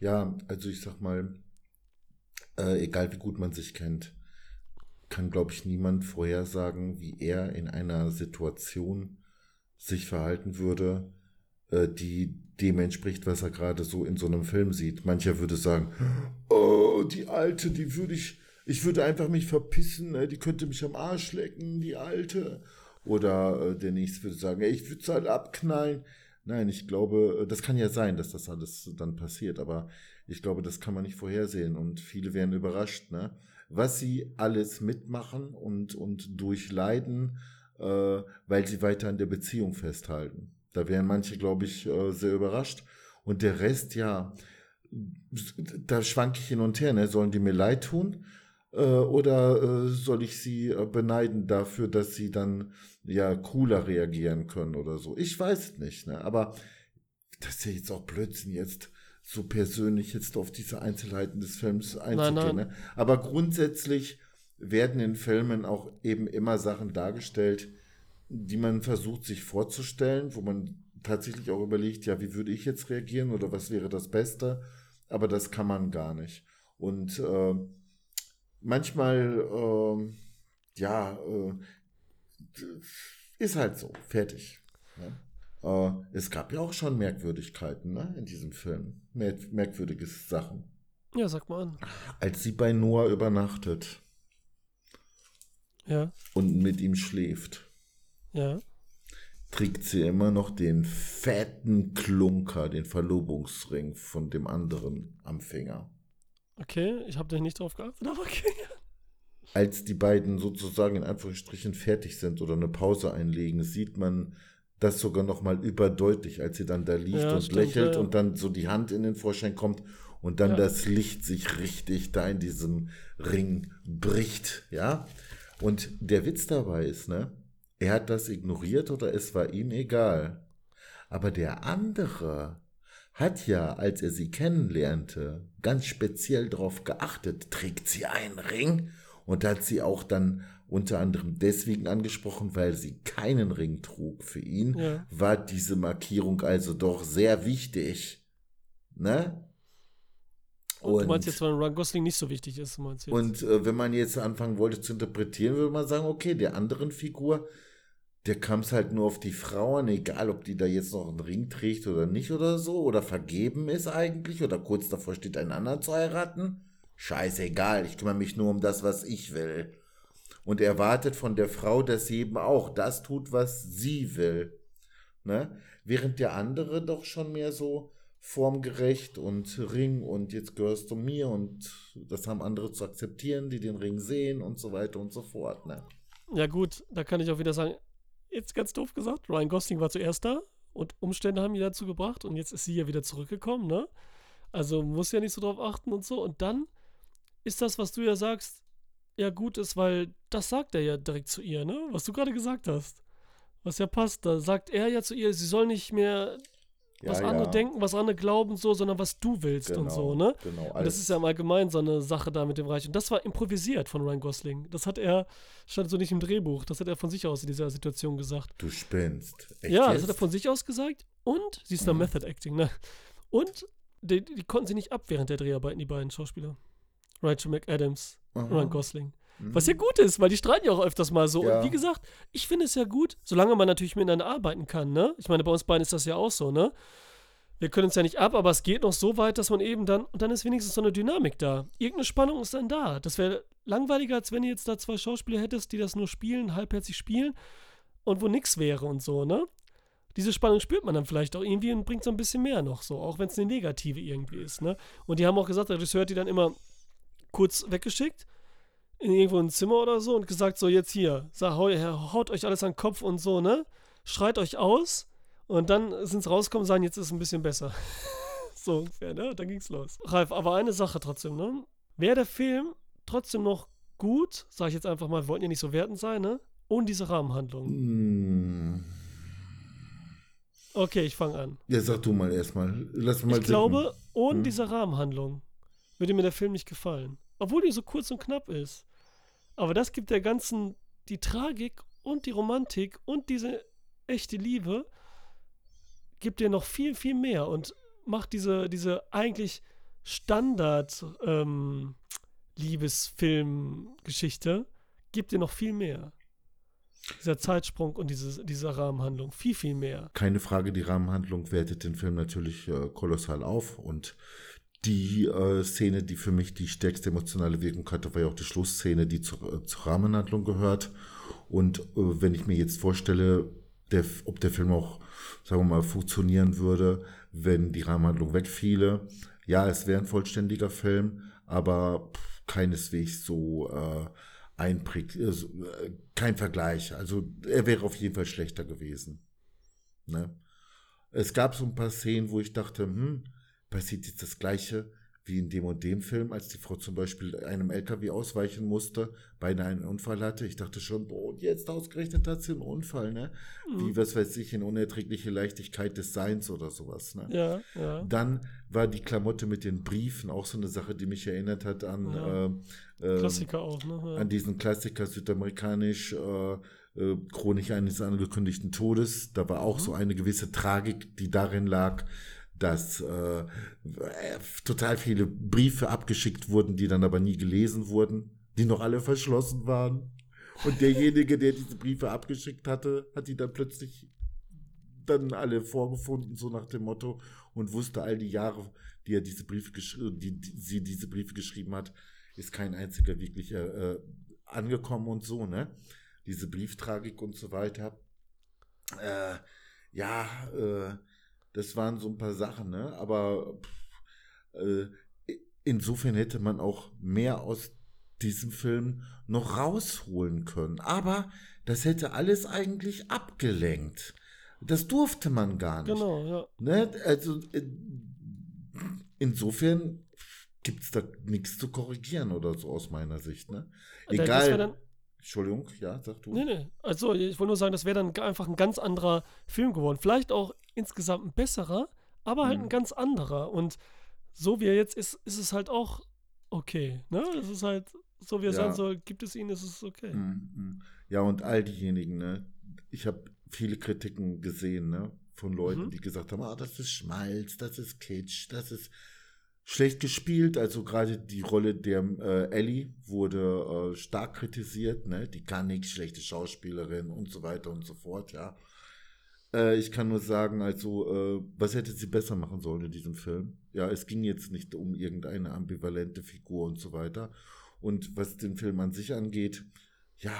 Ja, also ich sag mal, äh, egal wie gut man sich kennt, kann, glaube ich, niemand vorhersagen, wie er in einer Situation sich verhalten würde, äh, die dem entspricht, was er gerade so in so einem Film sieht. Mancher würde sagen, oh, die Alte, die würde ich, ich würde einfach mich verpissen, ne? die könnte mich am Arsch lecken, die Alte. Oder äh, der nächste würde sagen, ich würde es halt abknallen. Nein, ich glaube, äh, das kann ja sein, dass das alles dann passiert, aber ich glaube, das kann man nicht vorhersehen und viele werden überrascht, ne? was sie alles mitmachen und, und durchleiden, äh, weil sie weiter an der Beziehung festhalten. Da wären manche, glaube ich, äh, sehr überrascht. Und der Rest, ja, da schwanke ich hin und her. Ne? Sollen die mir leid tun? Äh, oder äh, soll ich sie beneiden dafür, dass sie dann ja cooler reagieren können oder so? Ich weiß es nicht. Ne? Aber das ist ja jetzt auch Blödsinn jetzt so persönlich jetzt auf diese Einzelheiten des Films einzugehen. Nein, nein. Ne? Aber grundsätzlich werden in Filmen auch eben immer Sachen dargestellt, die man versucht sich vorzustellen, wo man tatsächlich auch überlegt, ja, wie würde ich jetzt reagieren oder was wäre das Beste, aber das kann man gar nicht. Und äh, manchmal, äh, ja, äh, ist halt so, fertig. Ne? Äh, es gab ja auch schon Merkwürdigkeiten ne, in diesem Film. Mer merkwürdige Sachen. Ja, sag mal an. Als sie bei Noah übernachtet. Ja. Und mit ihm schläft. Ja. trägt sie immer noch den fetten Klunker, den Verlobungsring von dem anderen am Finger. Okay, ich habe da nicht drauf geachtet, aber okay. Als die beiden sozusagen in Anführungsstrichen fertig sind oder eine Pause einlegen, sieht man das sogar noch mal überdeutlich, als sie dann da liegt Ja, und stimmt, lächelt ja. und dann so die Hand in den Vorschein kommt und dann Ja. das Licht sich richtig da in diesem Ring bricht, ja. Und der Witz dabei ist, ne, er hat das ignoriert oder es war ihm egal. Aber der andere hat ja, als er sie kennenlernte, ganz speziell darauf geachtet, trägt sie einen Ring? Und hat sie auch dann unter anderem deswegen angesprochen, weil sie keinen Ring trug. Für ihn Ja. war diese Markierung also doch sehr wichtig. Ne? Und, du meinst jetzt, weil Ryan Gosling nicht so wichtig ist, meinst du jetzt? Und äh, wenn man jetzt anfangen wollte zu interpretieren, würde man sagen, okay, der anderen Figur, der kam es halt nur auf die Frau an, egal ob die da jetzt noch einen Ring trägt oder nicht oder so, oder vergeben ist eigentlich, oder kurz davor steht, einen anderen zu heiraten. Scheißegal, ich kümmere mich nur um das, was ich will. Und erwartet von der Frau, dass sie eben auch das tut, was sie will. Ne? Während der andere doch schon mehr so formgerecht und Ring und jetzt gehörst du mir und das haben andere zu akzeptieren, die den Ring sehen und so weiter und so fort. Ne? Ja, gut, da kann ich auch wieder sagen, jetzt ganz doof gesagt, Ryan Gosling war zuerst da und Umstände haben ihn dazu gebracht und jetzt ist sie ja wieder zurückgekommen, ne? Also muss ja nicht so drauf achten und so. Und dann ist das, was du ja sagst, ja gut ist, weil das sagt er ja direkt zu ihr, ne? Was du gerade gesagt hast. Was ja passt, da sagt er ja zu ihr, sie soll nicht mehr was Ja, andere ja, denken, was andere glauben, so, sondern was du willst und genau, so, ne? Genau, Und das ist ja im Allgemeinen so eine Sache da mit dem Reich. Und das war improvisiert von Ryan Gosling. Das hat er, stand so nicht im Drehbuch, das hat er von sich aus in dieser Situation gesagt. du spinnst. Echt ja, das jetzt? hat er von sich aus gesagt. Und sie ist da Mhm. Method Acting, ne? Und die, die konnten sie nicht ab während der Dreharbeiten, die beiden Schauspieler. Rachel McAdams, Aha. Ryan Gosling. Mhm. Was ja gut ist, weil die streiten ja auch öfters mal so. Ja. Und wie gesagt, ich finde es ja gut, solange man natürlich miteinander arbeiten kann, ne? Ich meine, bei uns beiden ist das ja auch so, ne? Wir können uns ja nicht ab, aber es geht noch so weit, dass man eben dann, und dann ist wenigstens so eine Dynamik da. Irgendeine Spannung ist dann da. Das wäre langweiliger, als wenn du jetzt da zwei Schauspieler hättest, die das nur spielen, halbherzig spielen und wo nix wäre und so, ne? Diese Spannung spürt man dann vielleicht auch irgendwie und bringt so ein bisschen mehr noch so, auch wenn es eine negative irgendwie ist, ne? Und die haben auch gesagt, der Regisseur hat die dann immer kurz weggeschickt in irgendwo ein Zimmer oder so und gesagt, so jetzt hier, sag, hau, haut euch alles an den Kopf und so, ne? Schreit euch aus und dann sind sie rausgekommen und sagen, jetzt ist es ein bisschen besser. so ungefähr, ne? Dann ging's los. Ralf, aber eine Sache trotzdem, ne? Wäre der Film trotzdem noch gut, sag ich jetzt einfach mal, wir wollten ja nicht so wertend sein, ne? Ohne diese Rahmenhandlung. Mm. Okay, ich fange an. Ja, sag du mal erstmal. Lass mal Ich glaube, sippen. ohne Hm. diese Rahmenhandlung würde mir der Film nicht gefallen. Obwohl die so kurz und knapp ist. Aber das gibt der ganzen die Tragik und die Romantik und diese echte Liebe gibt dir noch viel, viel mehr und macht diese, diese eigentlich Standard ähm, Liebesfilm-Geschichte, gibt dir noch viel mehr. Dieser Zeitsprung und diese Rahmenhandlung. Viel, viel mehr. Keine Frage, die Rahmenhandlung wertet den Film natürlich äh, kolossal auf und die äh, Szene, die für mich die stärkste emotionale Wirkung hatte, war ja auch die Schlussszene, die zur, äh, zur Rahmenhandlung gehört. Und äh, wenn ich mir jetzt vorstelle, der, ob der Film auch, sagen wir mal, funktionieren würde, wenn die Rahmenhandlung wegfiele, ja, es wäre ein vollständiger Film, aber keineswegs so äh, einprägt, äh, äh, kein Vergleich. Also er wäre auf jeden Fall schlechter gewesen. Ne? Es gab so ein paar Szenen, wo ich dachte, hm, passiert jetzt das Gleiche wie in dem und dem Film, als die Frau zum Beispiel einem LKW ausweichen musste, beinahe einen Unfall hatte. Ich dachte schon, boah, und jetzt ausgerechnet hat sie einen Unfall, ne? Mhm. Wie, was weiß ich, in unerträgliche Leichtigkeit des Seins oder sowas, ne? Ja, ja. Dann war die Klamotte mit den Briefen auch so eine Sache, die mich erinnert hat an, Ja. äh, ähm, Klassiker auch, ne? Ja. an diesen Klassiker südamerikanisch, äh, äh, Chronik eines angekündigten Todes. Da war auch Mhm. so eine gewisse Tragik, die darin lag, dass äh, äh, total viele Briefe abgeschickt wurden, die dann aber nie gelesen wurden, die noch alle verschlossen waren. Und derjenige, der diese Briefe abgeschickt hatte, hat die dann plötzlich dann alle vorgefunden, so nach dem Motto, und wusste all die Jahre, die er diese Briefe geschrieben, die, die sie diese Briefe geschrieben hat, ist kein einziger wirklich äh, angekommen und so, ne? Diese Brieftragik und so weiter. Äh, ja, äh, das waren so ein paar Sachen, ne? Aber pff, äh, insofern hätte man auch mehr aus diesem Film noch rausholen können. Aber das hätte alles eigentlich abgelenkt. Das durfte man gar nicht. Genau, ja. Ne? Also äh, insofern gibt es da nichts zu korrigieren oder so aus meiner Sicht. Ne? Egal. dann- Entschuldigung, ja, sag du. Nee, nee. Also, ich wollte nur sagen, das wäre dann einfach ein ganz anderer Film geworden. Vielleicht auch insgesamt ein besserer, aber halt Mhm. ein ganz anderer. Und so wie er jetzt ist, ist es halt auch okay. Ne? Es ist halt, so wie er Ja. sein soll, gibt es ihn, ist es okay. Mhm, mhm. Ja, und all diejenigen, ne? Ich habe viele Kritiken gesehen, ne? Von Leuten, Mhm. die gesagt haben, ah, das ist Schmalz, das ist Kitsch, das ist schlecht gespielt. Also gerade die Rolle der äh, Ellie wurde äh, stark kritisiert, ne? Die kann nichts, schlechte Schauspielerin und so weiter und so fort, ja. Äh, ich kann nur sagen, also, äh, was hätte sie besser machen sollen in diesem Film? Ja, es ging jetzt nicht um irgendeine ambivalente Figur und so weiter. Und was den Film an sich angeht, ja,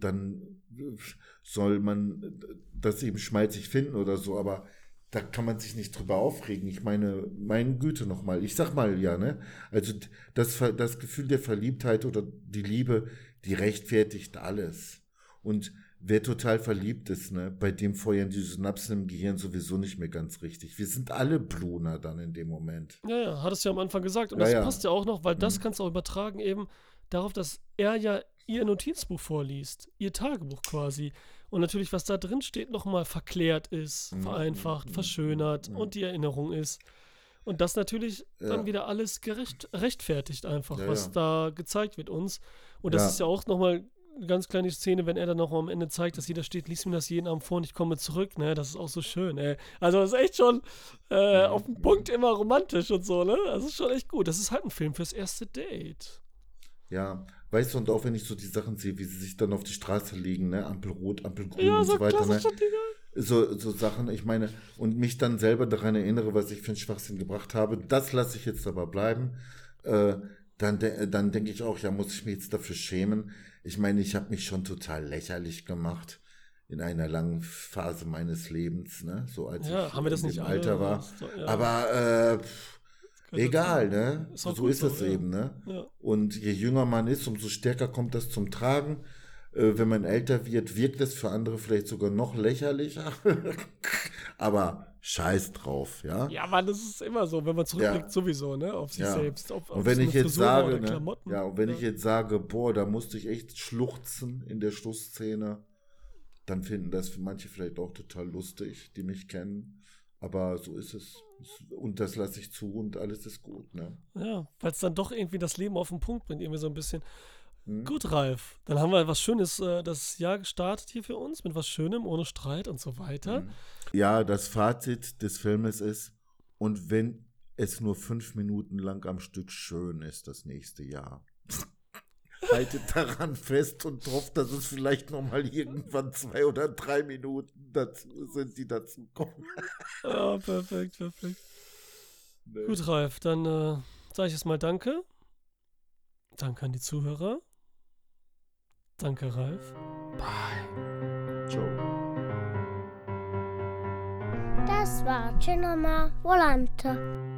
dann äh, soll man das eben schmalzig finden oder so, aber da kann man sich nicht drüber aufregen. Ich meine, meine Güte nochmal, ich sag mal ja, ne? Also das, das Gefühl der Verliebtheit oder die Liebe, die rechtfertigt alles. Und wer total verliebt ist, ne, bei dem feuern die Synapsen im Gehirn sowieso nicht mehr ganz richtig. Wir sind alle Bluner dann in dem Moment. Ja, ja, hattest du ja am Anfang gesagt. Und Ja, das ja. passt ja auch noch, weil das Mhm. kannst du auch übertragen eben darauf, dass er ja ihr Notizbuch vorliest. Ihr Tagebuch quasi. Und natürlich, was da drin steht, nochmal verklärt ist, Mhm, vereinfacht, mhm, verschönert mhm. und die Erinnerung ist. Und das natürlich dann Ja. wieder alles gerecht, rechtfertigt einfach, Ja, was ja. da gezeigt wird uns. Und das ist ja auch nochmal eine ganz kleine Szene, wenn er dann noch am Ende zeigt, dass jeder steht, lies mir das jeden Abend vor und ich komme zurück, ne? Das ist auch so schön, ey. Also das ist echt schon äh, auf den Punkt immer romantisch und so, ne? Das ist schon echt gut. Das ist halt ein Film fürs erste Date. Ja, weißt du, und auch wenn ich so die Sachen sehe, wie sie sich dann auf die Straße legen, ne, Ampelrot, Ampelgrün Ja, und so so weiter, ne, so, so Sachen, ich meine, und mich dann selber daran erinnere, was ich für einen Schwachsinn gebracht habe, das lasse ich jetzt aber bleiben, äh, dann, de dann denke ich auch, ja, muss ich mich jetzt dafür schämen. Ich meine, ich habe mich schon total lächerlich gemacht in einer langen Phase meines Lebens, ne, so als Ja, ich haben wir das nicht alle? Alter war. So, ja. Aber äh, egal, dazu. ne, Ist so ist es eben, ne. Ja. Und je jünger man ist, umso stärker kommt das zum Tragen. Äh, wenn man älter wird, wirkt es für andere vielleicht sogar noch lächerlicher. Aber scheiß drauf, ja. ja, Mann, das ist immer so, wenn man zurückblickt, Ja. sowieso, ne? Auf sich Ja. selbst. Auf, Und wenn ich jetzt Frisur sage, ne, ja, und wenn ich jetzt sage, boah, da musste ich echt schluchzen in der Schlussszene, dann finden das für manche vielleicht auch total lustig, die mich kennen. Aber so ist es. Und das lasse ich zu und alles ist gut, ne? Ja, weil es dann doch irgendwie das Leben auf den Punkt bringt, irgendwie so ein bisschen. Hm? Gut, Ralf. Dann haben wir was Schönes, äh, das Jahr gestartet hier für uns, mit was Schönem, ohne Streit und so weiter. Ja, das Fazit des Filmes ist, und wenn es nur fünf Minuten lang am Stück schön ist, das nächste Jahr. Haltet daran fest und hofft, dass es vielleicht nochmal irgendwann zwei oder drei Minuten dazu sind, die dazu kommen. Ja, perfekt, perfekt. Ne? Gut, Ralf, dann äh, sage ich jetzt mal Danke. Danke an die Zuhörer. Danke, Ralf. Bye. Ciao. Das war Cinema Volante.